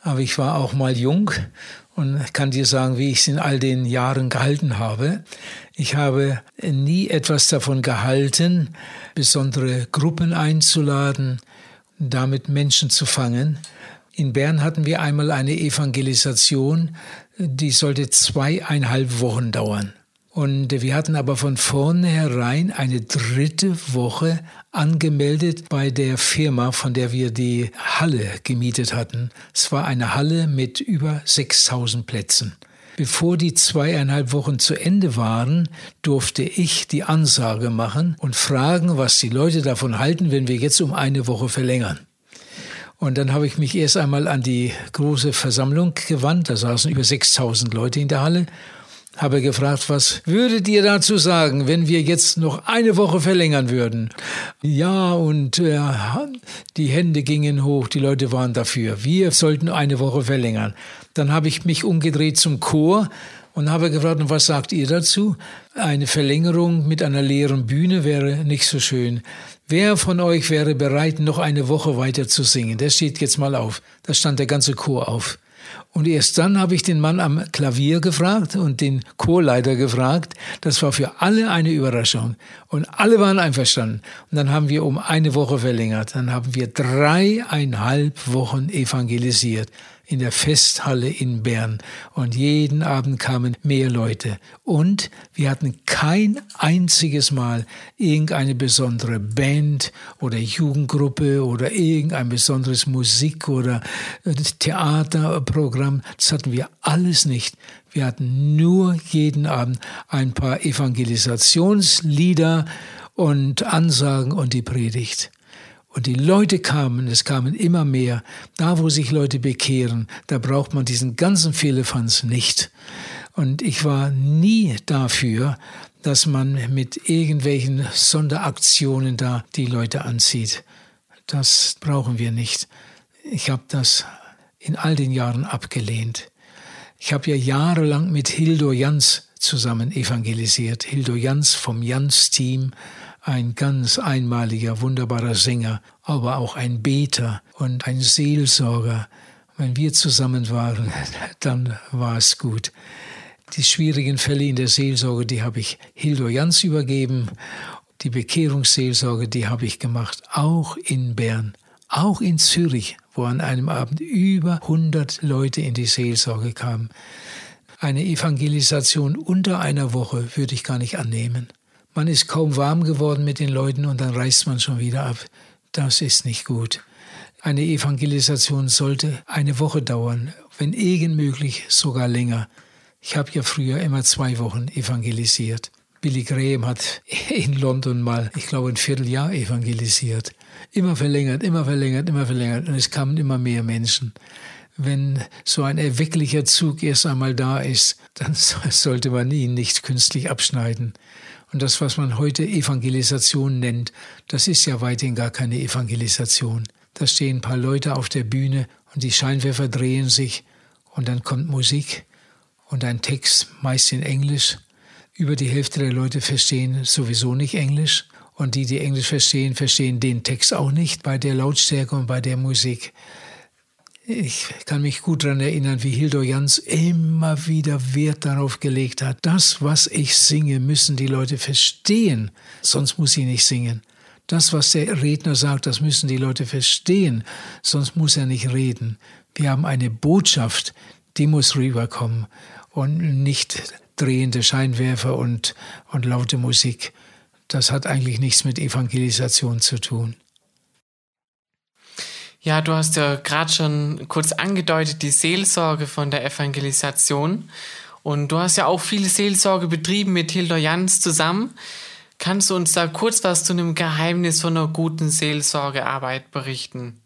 aber ich war auch mal jung und kann dir sagen, wie ich es in all den Jahren gehalten habe. Ich habe nie etwas davon gehalten, besondere Gruppen einzuladen, damit Menschen zu fangen. In Bern hatten wir einmal eine Evangelisation, die sollte zweieinhalb Wochen dauern. Und wir hatten aber von vornherein eine dritte Woche angemeldet bei der Firma, von der wir die Halle gemietet hatten. Es war eine Halle mit über 6000 Plätzen. Bevor die zweieinhalb Wochen zu Ende waren, durfte ich die Ansage machen und fragen, was die Leute davon halten, wenn wir jetzt um eine Woche verlängern. Und dann habe ich mich erst einmal an die große Versammlung gewandt. Da saßen über 6000 Leute in der Halle habe gefragt, was würdet ihr dazu sagen, wenn wir jetzt noch eine Woche verlängern würden? Ja, und äh, die Hände gingen hoch, die Leute waren dafür. Wir sollten eine Woche verlängern. Dann habe ich mich umgedreht zum Chor und habe gefragt, was sagt ihr dazu? Eine Verlängerung mit einer leeren Bühne wäre nicht so schön. Wer von euch wäre bereit, noch eine Woche weiter zu singen? Der steht jetzt mal auf. Da stand der ganze Chor auf. Und erst dann habe ich den Mann am Klavier gefragt und den Chorleiter gefragt. Das war für alle eine Überraschung. Und alle waren einverstanden. Und dann haben wir um eine Woche verlängert. Dann haben wir dreieinhalb Wochen evangelisiert in der Festhalle in Bern. Und jeden Abend kamen mehr Leute. Und wir hatten kein einziges Mal irgendeine besondere Band oder Jugendgruppe oder irgendein besonderes Musik- oder äh, Theaterprogramm. Das hatten wir alles nicht. Wir hatten nur jeden Abend ein paar Evangelisationslieder und Ansagen und die Predigt. Und die Leute kamen, es kamen immer mehr. Da, wo sich Leute bekehren, da braucht man diesen ganzen Fehlefanz nicht. Und ich war nie dafür, dass man mit irgendwelchen Sonderaktionen da die Leute anzieht. Das brauchen wir nicht. Ich habe das in all den Jahren abgelehnt. Ich habe ja jahrelang mit Hildo Jans zusammen evangelisiert. Hildo Jans vom Jans-Team ein ganz einmaliger, wunderbarer Sänger, aber auch ein Beter und ein Seelsorger. Wenn wir zusammen waren, dann war es gut. Die schwierigen Fälle in der Seelsorge, die habe ich Hildo Jans übergeben. Die Bekehrungsseelsorge, die habe ich gemacht, auch in Bern, auch in Zürich, wo an einem Abend über 100 Leute in die Seelsorge kamen. Eine Evangelisation unter einer Woche würde ich gar nicht annehmen. Man ist kaum warm geworden mit den Leuten und dann reist man schon wieder ab. Das ist nicht gut. Eine Evangelisation sollte eine Woche dauern, wenn irgend möglich sogar länger. Ich habe ja früher immer zwei Wochen evangelisiert. Billy Graham hat in London mal, ich glaube, ein Vierteljahr evangelisiert. Immer verlängert, immer verlängert, immer verlängert. Und es kamen immer mehr Menschen. Wenn so ein erwecklicher Zug erst einmal da ist, dann sollte man ihn nicht künstlich abschneiden. Und das, was man heute Evangelisation nennt, das ist ja weithin gar keine Evangelisation. Da stehen ein paar Leute auf der Bühne und die Scheinwerfer drehen sich und dann kommt Musik und ein Text, meist in Englisch. Über die Hälfte der Leute verstehen sowieso nicht Englisch und die, die Englisch verstehen, verstehen den Text auch nicht bei der Lautstärke und bei der Musik. Ich kann mich gut daran erinnern, wie Hildo Jans immer wieder Wert darauf gelegt hat, das, was ich singe, müssen die Leute verstehen, sonst muss ich nicht singen. Das, was der Redner sagt, das müssen die Leute verstehen, sonst muss er nicht reden. Wir haben eine Botschaft, die muss rüberkommen und nicht drehende Scheinwerfer und, und laute Musik. Das hat eigentlich nichts mit Evangelisation zu tun. Ja, du hast ja gerade schon kurz angedeutet, die Seelsorge von der Evangelisation. Und du hast ja auch viele Seelsorge betrieben mit Hildur Jans zusammen. Kannst du uns da kurz was zu einem Geheimnis von einer guten Seelsorgearbeit berichten?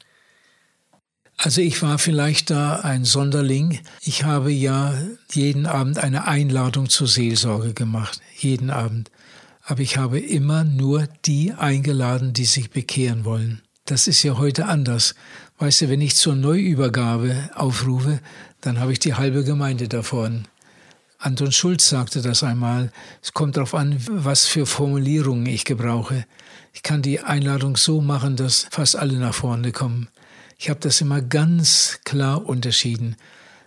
Also ich war vielleicht da ein Sonderling. Ich habe ja jeden Abend eine Einladung zur Seelsorge gemacht. Jeden Abend. aber ich habe immer nur die eingeladen, die sich bekehren wollen. Das ist ja heute anders. Weißt du, wenn ich zur Neuübergabe aufrufe, dann habe ich die halbe Gemeinde davon. Anton Schulz sagte das einmal. Es kommt darauf an, was für Formulierungen ich gebrauche. Ich kann die Einladung so machen, dass fast alle nach vorne kommen. Ich habe das immer ganz klar unterschieden.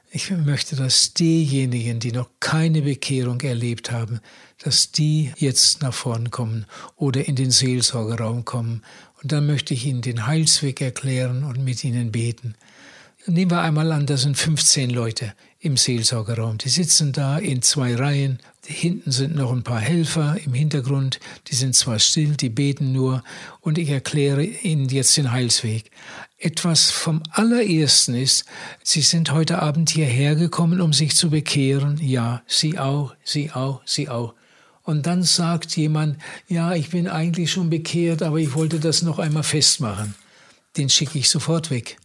Ich möchte, dass diejenigen, die noch keine Bekehrung erlebt haben, dass die jetzt nach vorne kommen oder in den Seelsorgeraum kommen. Und dann möchte ich ihnen den Heilsweg erklären und mit ihnen beten. Nehmen wir einmal an, das sind 15 Leute im Seelsorgerraum. Die sitzen da in zwei Reihen. Hinten sind noch ein paar Helfer im Hintergrund. Die sind zwar still, die beten nur. Und ich erkläre ihnen jetzt den Heilsweg. Etwas vom allerersten ist, sie sind heute Abend hierher gekommen, um sich zu bekehren. Ja, sie auch, sie auch, sie auch. Und dann sagt jemand, ja, ich bin eigentlich schon bekehrt, aber ich wollte das noch einmal festmachen. Den schicke ich sofort weg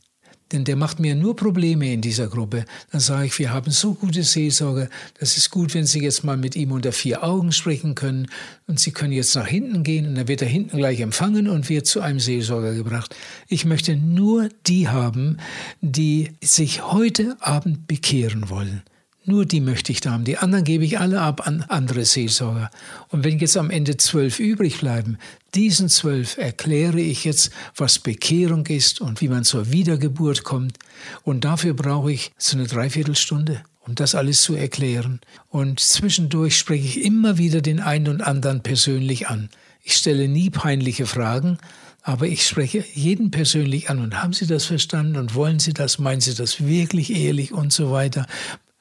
denn der macht mir nur Probleme in dieser Gruppe. Dann sage ich, wir haben so gute Seelsorger, das ist gut, wenn Sie jetzt mal mit ihm unter vier Augen sprechen können und Sie können jetzt nach hinten gehen und dann wird er hinten gleich empfangen und wird zu einem Seelsorger gebracht. Ich möchte nur die haben, die sich heute Abend bekehren wollen. Nur die möchte ich da haben. Die anderen gebe ich alle ab an andere Seelsorger. Und wenn jetzt am Ende zwölf übrig bleiben, diesen zwölf erkläre ich jetzt, was Bekehrung ist und wie man zur Wiedergeburt kommt. Und dafür brauche ich so eine Dreiviertelstunde, um das alles zu erklären. Und zwischendurch spreche ich immer wieder den einen und anderen persönlich an. Ich stelle nie peinliche Fragen, aber ich spreche jeden persönlich an und haben Sie das verstanden und wollen Sie das, meinen Sie das wirklich ehrlich und so weiter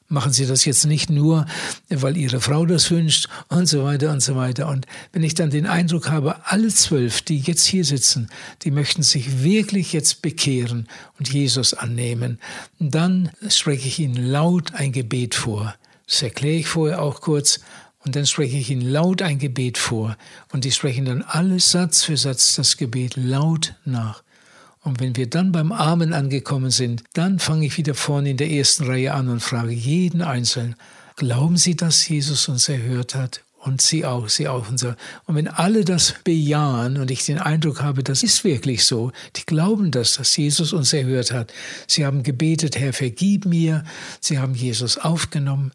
machen Sie das jetzt nicht nur, weil Ihre Frau das wünscht und so weiter und so weiter. Und wenn ich dann den Eindruck habe, alle zwölf, die jetzt hier sitzen, die möchten sich wirklich jetzt bekehren und Jesus annehmen, dann spreche ich Ihnen laut ein Gebet vor. Das erkläre ich vorher auch kurz. Und dann spreche ich Ihnen laut ein Gebet vor. Und die sprechen dann alles Satz für Satz das Gebet laut nach. Und wenn wir dann beim Amen angekommen sind, dann fange ich wieder vorne in der ersten Reihe an und frage jeden Einzelnen, glauben Sie, dass Jesus uns erhört hat? Und Sie auch, Sie auch. Und, so. und wenn alle das bejahen und ich den Eindruck habe, das ist wirklich so, die glauben das, dass Jesus uns erhört hat. Sie haben gebetet, Herr, vergib mir. Sie haben Jesus aufgenommen.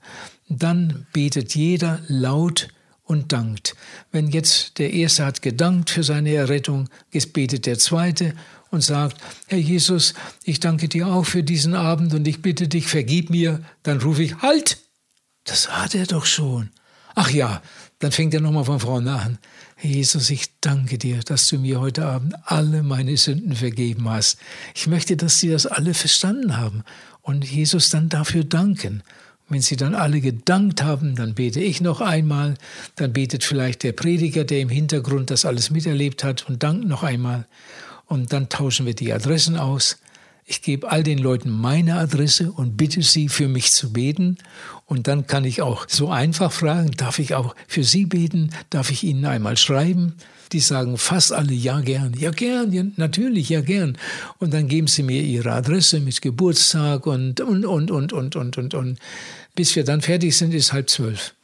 Dann betet jeder laut und dankt. Wenn jetzt der Erste hat gedankt für seine Errettung, jetzt betet der Zweite und sagt, Herr Jesus, ich danke dir auch für diesen Abend und ich bitte dich, vergib mir, dann rufe ich, halt! Das hat er doch schon. Ach ja, dann fängt er nochmal von vorne an. Herr Jesus, ich danke dir, dass du mir heute Abend alle meine Sünden vergeben hast. Ich möchte, dass sie das alle verstanden haben und Jesus dann dafür danken. Wenn sie dann alle gedankt haben, dann bete ich noch einmal, dann betet vielleicht der Prediger, der im Hintergrund das alles miterlebt hat und dankt noch einmal und dann tauschen wir die Adressen aus. Ich gebe all den Leuten meine Adresse und bitte sie, für mich zu beten. Und dann kann ich auch so einfach fragen, darf ich auch für Sie beten? Darf ich Ihnen einmal schreiben? Die sagen fast alle ja gern. Ja gern, ja, natürlich, ja gern. Und dann geben sie mir ihre Adresse mit Geburtstag und, und, und, und, und, und, und, und. Bis wir dann fertig sind, ist halb zwölf.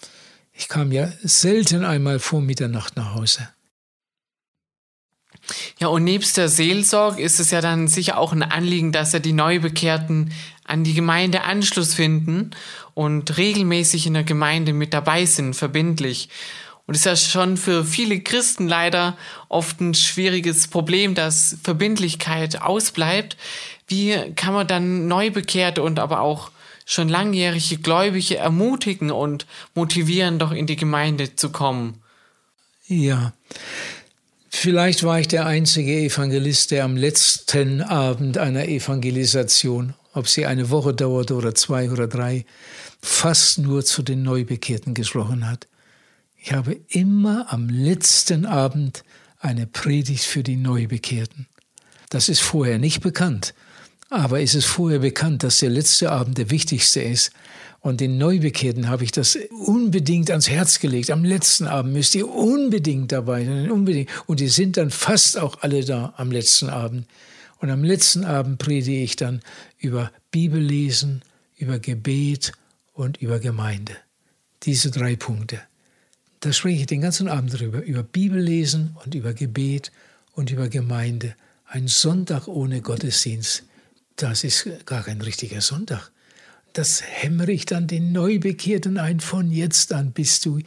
Ich kam ja selten einmal vor Mitternacht nach Hause. Ja, und nebst der Seelsorge ist es ja dann sicher auch ein Anliegen, dass ja die Neubekehrten an die Gemeinde Anschluss finden und regelmäßig in der Gemeinde mit dabei sind, verbindlich. Und es ist ja schon für viele Christen leider oft ein schwieriges Problem, dass Verbindlichkeit ausbleibt. Wie kann man dann Neubekehrte und aber auch schon langjährige Gläubige ermutigen und motivieren, doch in die Gemeinde zu kommen? Ja, Vielleicht war ich der einzige Evangelist, der am letzten Abend einer Evangelisation, ob sie eine Woche dauerte oder zwei oder drei, fast nur zu den Neubekehrten gesprochen hat. Ich habe immer am letzten Abend eine Predigt für die Neubekehrten. Das ist vorher nicht bekannt, aber es ist vorher bekannt, dass der letzte Abend der wichtigste ist, und den Neubekehrten habe ich das unbedingt ans Herz gelegt. Am letzten Abend müsst ihr unbedingt dabei sein, unbedingt. Und die sind dann fast auch alle da am letzten Abend. Und am letzten Abend predige ich dann über Bibellesen, über Gebet und über Gemeinde. Diese drei Punkte. Da spreche ich den ganzen Abend drüber, über Bibellesen und über Gebet und über Gemeinde. Ein Sonntag ohne Gottesdienst, das ist gar kein richtiger Sonntag. Das hämmere ich dann den Neubekehrten ein. Von jetzt an bist du,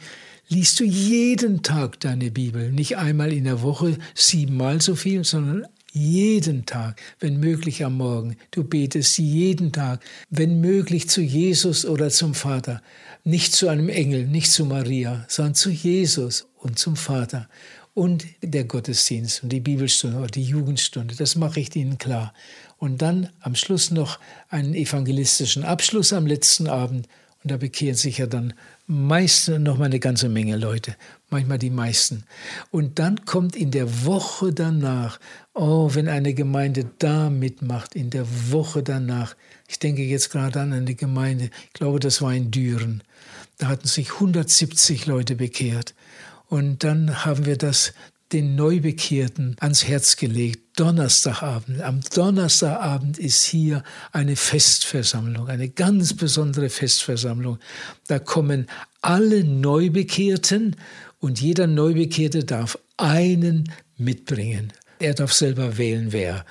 liest du jeden Tag deine Bibel. Nicht einmal in der Woche siebenmal so viel, sondern jeden Tag, wenn möglich am Morgen. Du betest jeden Tag, wenn möglich zu Jesus oder zum Vater. Nicht zu einem Engel, nicht zu Maria, sondern zu Jesus und zum Vater. Und der Gottesdienst und die Bibelstunde oder die Jugendstunde, das mache ich Ihnen klar. Und dann am Schluss noch einen evangelistischen Abschluss am letzten Abend. Und da bekehren sich ja dann meist noch mal eine ganze Menge Leute, manchmal die meisten. Und dann kommt in der Woche danach, oh, wenn eine Gemeinde da mitmacht, in der Woche danach, ich denke jetzt gerade an eine Gemeinde, ich glaube, das war in Düren, da hatten sich 170 Leute bekehrt. Und dann haben wir das den Neubekehrten ans Herz gelegt. Donnerstagabend. Am Donnerstagabend ist hier eine Festversammlung, eine ganz besondere Festversammlung. Da kommen alle Neubekehrten und jeder Neubekehrte darf einen mitbringen. Er darf selber wählen, wer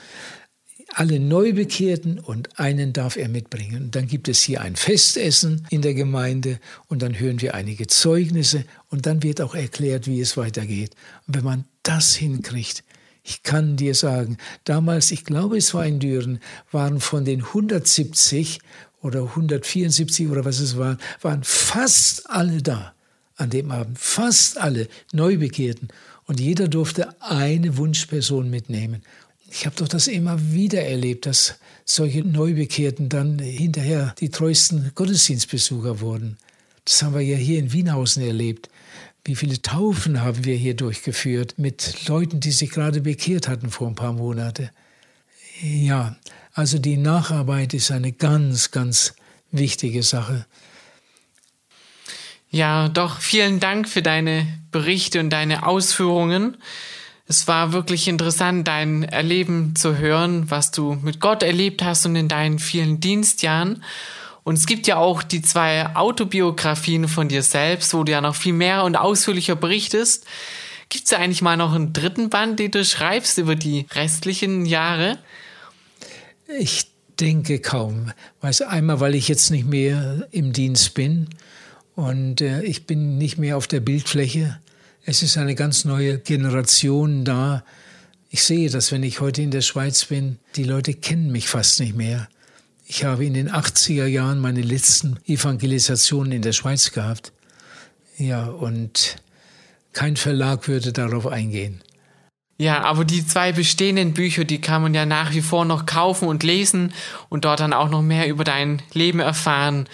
alle Neubekehrten und einen darf er mitbringen. Und dann gibt es hier ein Festessen in der Gemeinde und dann hören wir einige Zeugnisse und dann wird auch erklärt, wie es weitergeht. Und wenn man das hinkriegt, ich kann dir sagen, damals, ich glaube, es war in Düren, waren von den 170 oder 174 oder was es war, waren fast alle da an dem Abend. Fast alle Neubekehrten. Und jeder durfte eine Wunschperson mitnehmen. Ich habe doch das immer wieder erlebt, dass solche Neubekehrten dann hinterher die treuesten Gottesdienstbesucher wurden. Das haben wir ja hier in Wienhausen erlebt. Wie viele Taufen haben wir hier durchgeführt mit Leuten, die sich gerade bekehrt hatten vor ein paar Monaten. Ja, also die Nacharbeit ist eine ganz, ganz wichtige Sache. Ja, doch, vielen Dank für deine Berichte und deine Ausführungen. Es war wirklich interessant, dein Erleben zu hören, was du mit Gott erlebt hast und in deinen vielen Dienstjahren. Und es gibt ja auch die zwei Autobiografien von dir selbst, wo du ja noch viel mehr und ausführlicher berichtest. Gibt es ja eigentlich mal noch einen dritten Band, den du schreibst über die restlichen Jahre? Ich denke kaum. Weißt, einmal, weil ich jetzt nicht mehr im Dienst bin und äh, ich bin nicht mehr auf der Bildfläche. Es ist eine ganz neue Generation da. Ich sehe das, wenn ich heute in der Schweiz bin. Die Leute kennen mich fast nicht mehr. Ich habe in den 80er Jahren meine letzten Evangelisationen in der Schweiz gehabt. Ja, und kein Verlag würde darauf eingehen. Ja, aber die zwei bestehenden Bücher, die kann man ja nach wie vor noch kaufen und lesen und dort dann auch noch mehr über dein Leben erfahren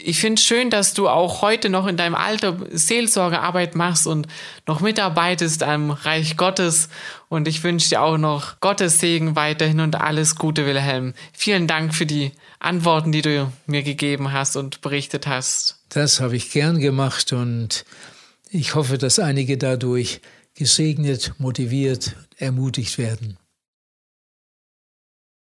ich finde es schön, dass du auch heute noch in deinem Alter Seelsorgearbeit machst und noch mitarbeitest am Reich Gottes. Und ich wünsche dir auch noch Gottes Segen weiterhin und alles Gute, Wilhelm. Vielen Dank für die Antworten, die du mir gegeben hast und berichtet hast. Das habe ich gern gemacht und ich hoffe, dass einige dadurch gesegnet, motiviert, ermutigt werden.